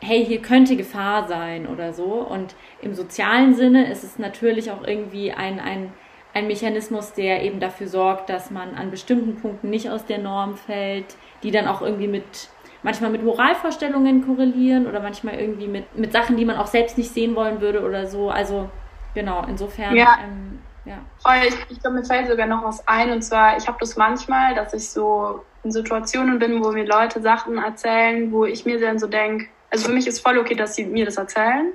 hey, hier könnte Gefahr sein oder so. Und im sozialen Sinne ist es natürlich auch irgendwie ein, ein, ein Mechanismus, der eben dafür sorgt, dass man an bestimmten Punkten nicht aus der Norm fällt, die dann auch irgendwie mit manchmal mit Moralvorstellungen korrelieren oder manchmal irgendwie mit, mit Sachen, die man auch selbst nicht sehen wollen würde oder so. Also genau, insofern. Ja. Ähm, ja. Ich, ich glaube, mir fällt sogar noch was ein und zwar, ich habe das manchmal, dass ich so in Situationen bin, wo mir Leute Sachen erzählen, wo ich mir dann so denke, also für mich ist voll okay, dass sie mir das erzählen,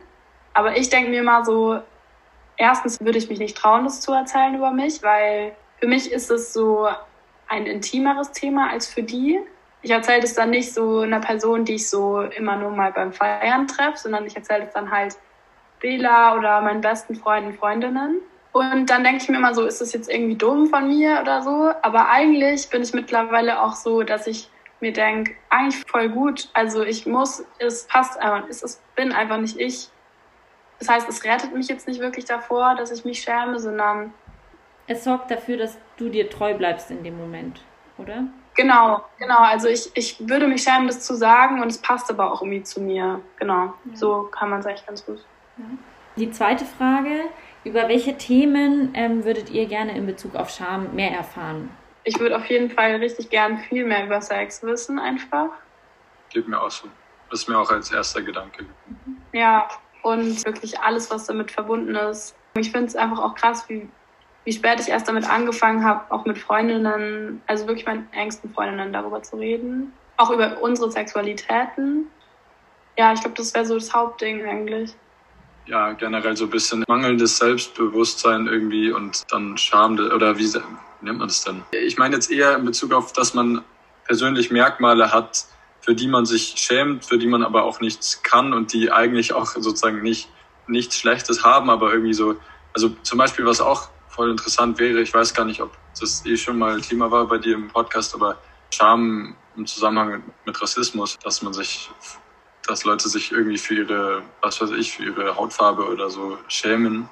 aber ich denke mir mal so, erstens würde ich mich nicht trauen, das zu erzählen über mich, weil für mich ist es so ein intimeres Thema als für die ich erzähle das dann nicht so einer Person, die ich so immer nur mal beim Feiern treffe, sondern ich erzähle das dann halt Bela oder meinen besten Freunden, Freundinnen. Und dann denke ich mir immer so, ist das jetzt irgendwie dumm von mir oder so? Aber eigentlich bin ich mittlerweile auch so, dass ich mir denke, eigentlich voll gut. Also ich muss, es passt einfach, es ist, bin einfach nicht ich. Das heißt, es rettet mich jetzt nicht wirklich davor, dass ich mich schäme, sondern es sorgt dafür, dass du dir treu bleibst in dem Moment, oder? Genau, genau. Also ich, ich würde mich schämen, das zu sagen und es passt aber auch irgendwie zu mir. Genau, ja. so kann man es eigentlich ganz gut. Ja. Die zweite Frage, über welche Themen ähm, würdet ihr gerne in Bezug auf Scham mehr erfahren? Ich würde auf jeden Fall richtig gern viel mehr über Sex wissen, einfach. Geht mir auch so. Das ist mir auch als erster Gedanke. Ja, und wirklich alles, was damit verbunden ist. Ich finde es einfach auch krass, wie wie spät ich erst damit angefangen habe, auch mit Freundinnen, also wirklich meinen engsten Freundinnen darüber zu reden. Auch über unsere Sexualitäten. Ja, ich glaube, das wäre so das Hauptding eigentlich. Ja, generell so ein bisschen mangelndes Selbstbewusstsein irgendwie und dann Scham oder wie, nennt man das denn? Ich meine jetzt eher in Bezug auf, dass man persönlich Merkmale hat, für die man sich schämt, für die man aber auch nichts kann und die eigentlich auch sozusagen nicht nichts Schlechtes haben, aber irgendwie so, also zum Beispiel was auch voll interessant wäre, ich weiß gar nicht, ob das eh schon mal Thema war bei dir im Podcast, aber Scham im Zusammenhang mit Rassismus, dass man sich dass Leute sich irgendwie für ihre, was weiß ich, für ihre Hautfarbe oder so schämen.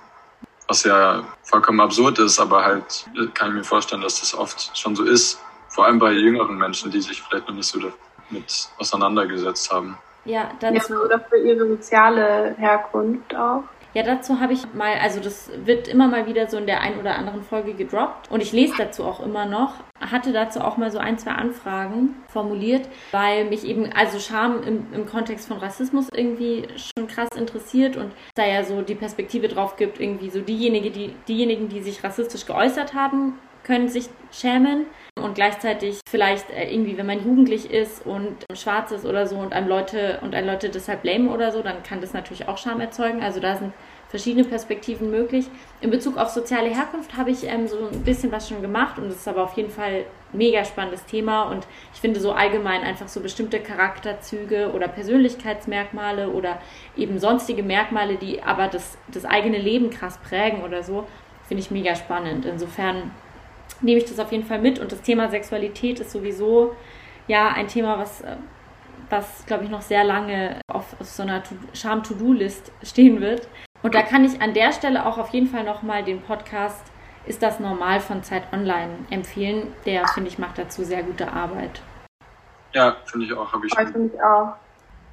Was ja vollkommen absurd ist, aber halt kann ich mir vorstellen, dass das oft schon so ist. Vor allem bei jüngeren Menschen, die sich vielleicht noch nicht so damit auseinandergesetzt haben. Ja, dazu. Ja, oder für ihre soziale Herkunft auch. Ja, dazu habe ich mal, also das wird immer mal wieder so in der ein oder anderen Folge gedroppt und ich lese dazu auch immer noch. Hatte dazu auch mal so ein, zwei Anfragen formuliert, weil mich eben, also Scham im, im Kontext von Rassismus irgendwie schon krass interessiert und da ja so die Perspektive drauf gibt, irgendwie so diejenige, die, diejenigen, die sich rassistisch geäußert haben, können sich schämen und gleichzeitig vielleicht äh, irgendwie, wenn man jugendlich ist und schwarz ist oder so und einem Leute und ein Leute deshalb blamen oder so, dann kann das natürlich auch Scham erzeugen. Also da sind verschiedene Perspektiven möglich. In Bezug auf soziale Herkunft habe ich ähm, so ein bisschen was schon gemacht und es ist aber auf jeden Fall ein mega spannendes Thema und ich finde so allgemein einfach so bestimmte Charakterzüge oder Persönlichkeitsmerkmale oder eben sonstige Merkmale, die aber das, das eigene Leben krass prägen oder so, finde ich mega spannend. Insofern nehme ich das auf jeden Fall mit. Und das Thema Sexualität ist sowieso ja ein Thema, was, äh, was glaube ich, noch sehr lange auf, auf so einer Scham-To-Do-List stehen wird. Und da kann ich an der Stelle auch auf jeden Fall nochmal den Podcast Ist das normal von Zeit Online empfehlen. Der, finde ich, macht dazu sehr gute Arbeit. Ja, finde ich auch. Habe ich. Finde ich auch.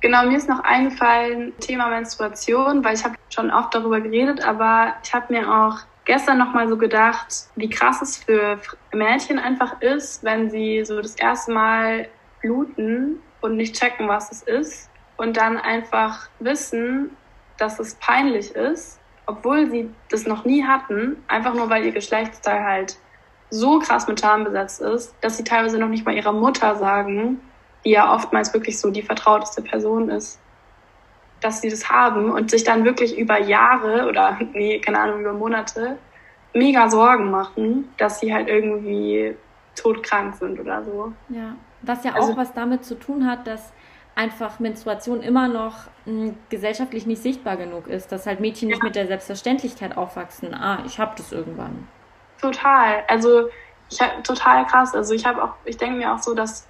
Genau, mir ist noch eingefallen, Thema Menstruation, weil ich habe schon oft darüber geredet, aber ich habe mir auch gestern noch mal so gedacht, wie krass es für Mädchen einfach ist, wenn sie so das erste Mal bluten und nicht checken, was es ist und dann einfach wissen, dass es peinlich ist, obwohl sie das noch nie hatten, einfach nur weil ihr Geschlechtsteil halt so krass mit Scham besetzt ist, dass sie teilweise noch nicht mal ihrer Mutter sagen, die ja oftmals wirklich so die vertrauteste Person ist, dass sie das haben und sich dann wirklich über Jahre oder, nee, keine Ahnung, über Monate mega Sorgen machen, dass sie halt irgendwie todkrank sind oder so. Ja, was ja also, auch was damit zu tun hat, dass einfach Menstruation immer noch mh, hm, gesellschaftlich nicht sichtbar genug ist, dass halt Mädchen ja. nicht mit der Selbstverständlichkeit aufwachsen. Ah, ich hab das irgendwann. Total. Also ich hab, total krass. Also ich habe auch, ich denke mir auch so, dass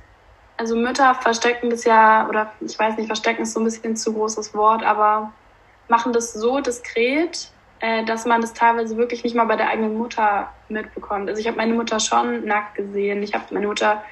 also Mütter verstecken das ja, oder ich weiß nicht, verstecken ist so ein bisschen zu großes Wort, aber machen das so diskret, äh, dass man das teilweise wirklich nicht mal bei der eigenen Mutter mitbekommt. Also ich habe meine Mutter schon nackt gesehen. Ich habe meine Mutter,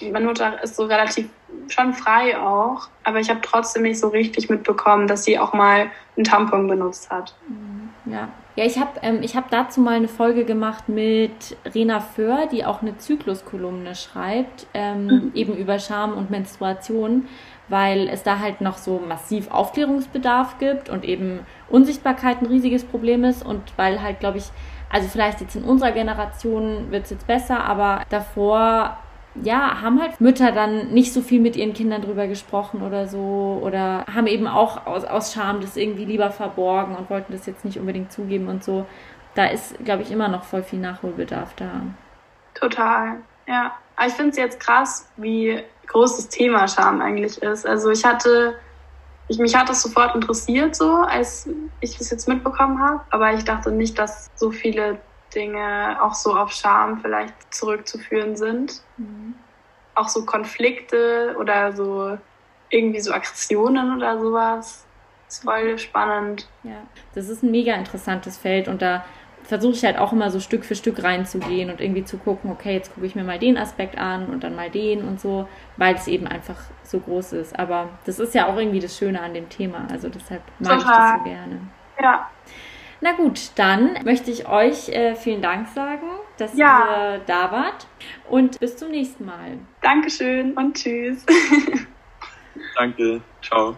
meine Mutter ist so relativ schon frei auch, aber ich habe trotzdem nicht so richtig mitbekommen, dass sie auch mal einen Tampon benutzt hat. Mhm. Ja, ja, ich habe ähm, hab dazu mal eine Folge gemacht mit Rena Föhr, die auch eine Zykluskolumne schreibt, ähm, mhm. eben über Scham und Menstruation, weil es da halt noch so massiv Aufklärungsbedarf gibt und eben Unsichtbarkeit ein riesiges Problem ist und weil halt, glaube ich, also vielleicht jetzt in unserer Generation wird es jetzt besser, aber davor ja, haben halt Mütter dann nicht so viel mit ihren Kindern drüber gesprochen oder so oder haben eben auch aus, aus Scham das irgendwie lieber verborgen und wollten das jetzt nicht unbedingt zugeben und so. Da ist, glaube ich, immer noch voll viel Nachholbedarf da. Total, ja. Aber ich finde es jetzt krass, wie groß das Thema Scham eigentlich ist. Also ich hatte, ich, mich hat das sofort interessiert so, als ich das jetzt mitbekommen habe, aber ich dachte nicht, dass so viele Dinge auch so auf Scham vielleicht zurückzuführen sind. Mhm. Auch so Konflikte oder so irgendwie so Aggressionen oder sowas. Das ist voll spannend. Ja, das ist ein mega interessantes Feld und da versuche ich halt auch immer so Stück für Stück reinzugehen und irgendwie zu gucken, okay, jetzt gucke ich mir mal den Aspekt an und dann mal den und so, weil es eben einfach so groß ist. Aber das ist ja auch irgendwie das Schöne an dem Thema. Also deshalb mag Total. ich das so gerne. Ja. Na gut, dann möchte ich euch äh, vielen Dank sagen, dass ja. ihr da wart und bis zum nächsten Mal. Dankeschön und tschüss. Danke, ciao.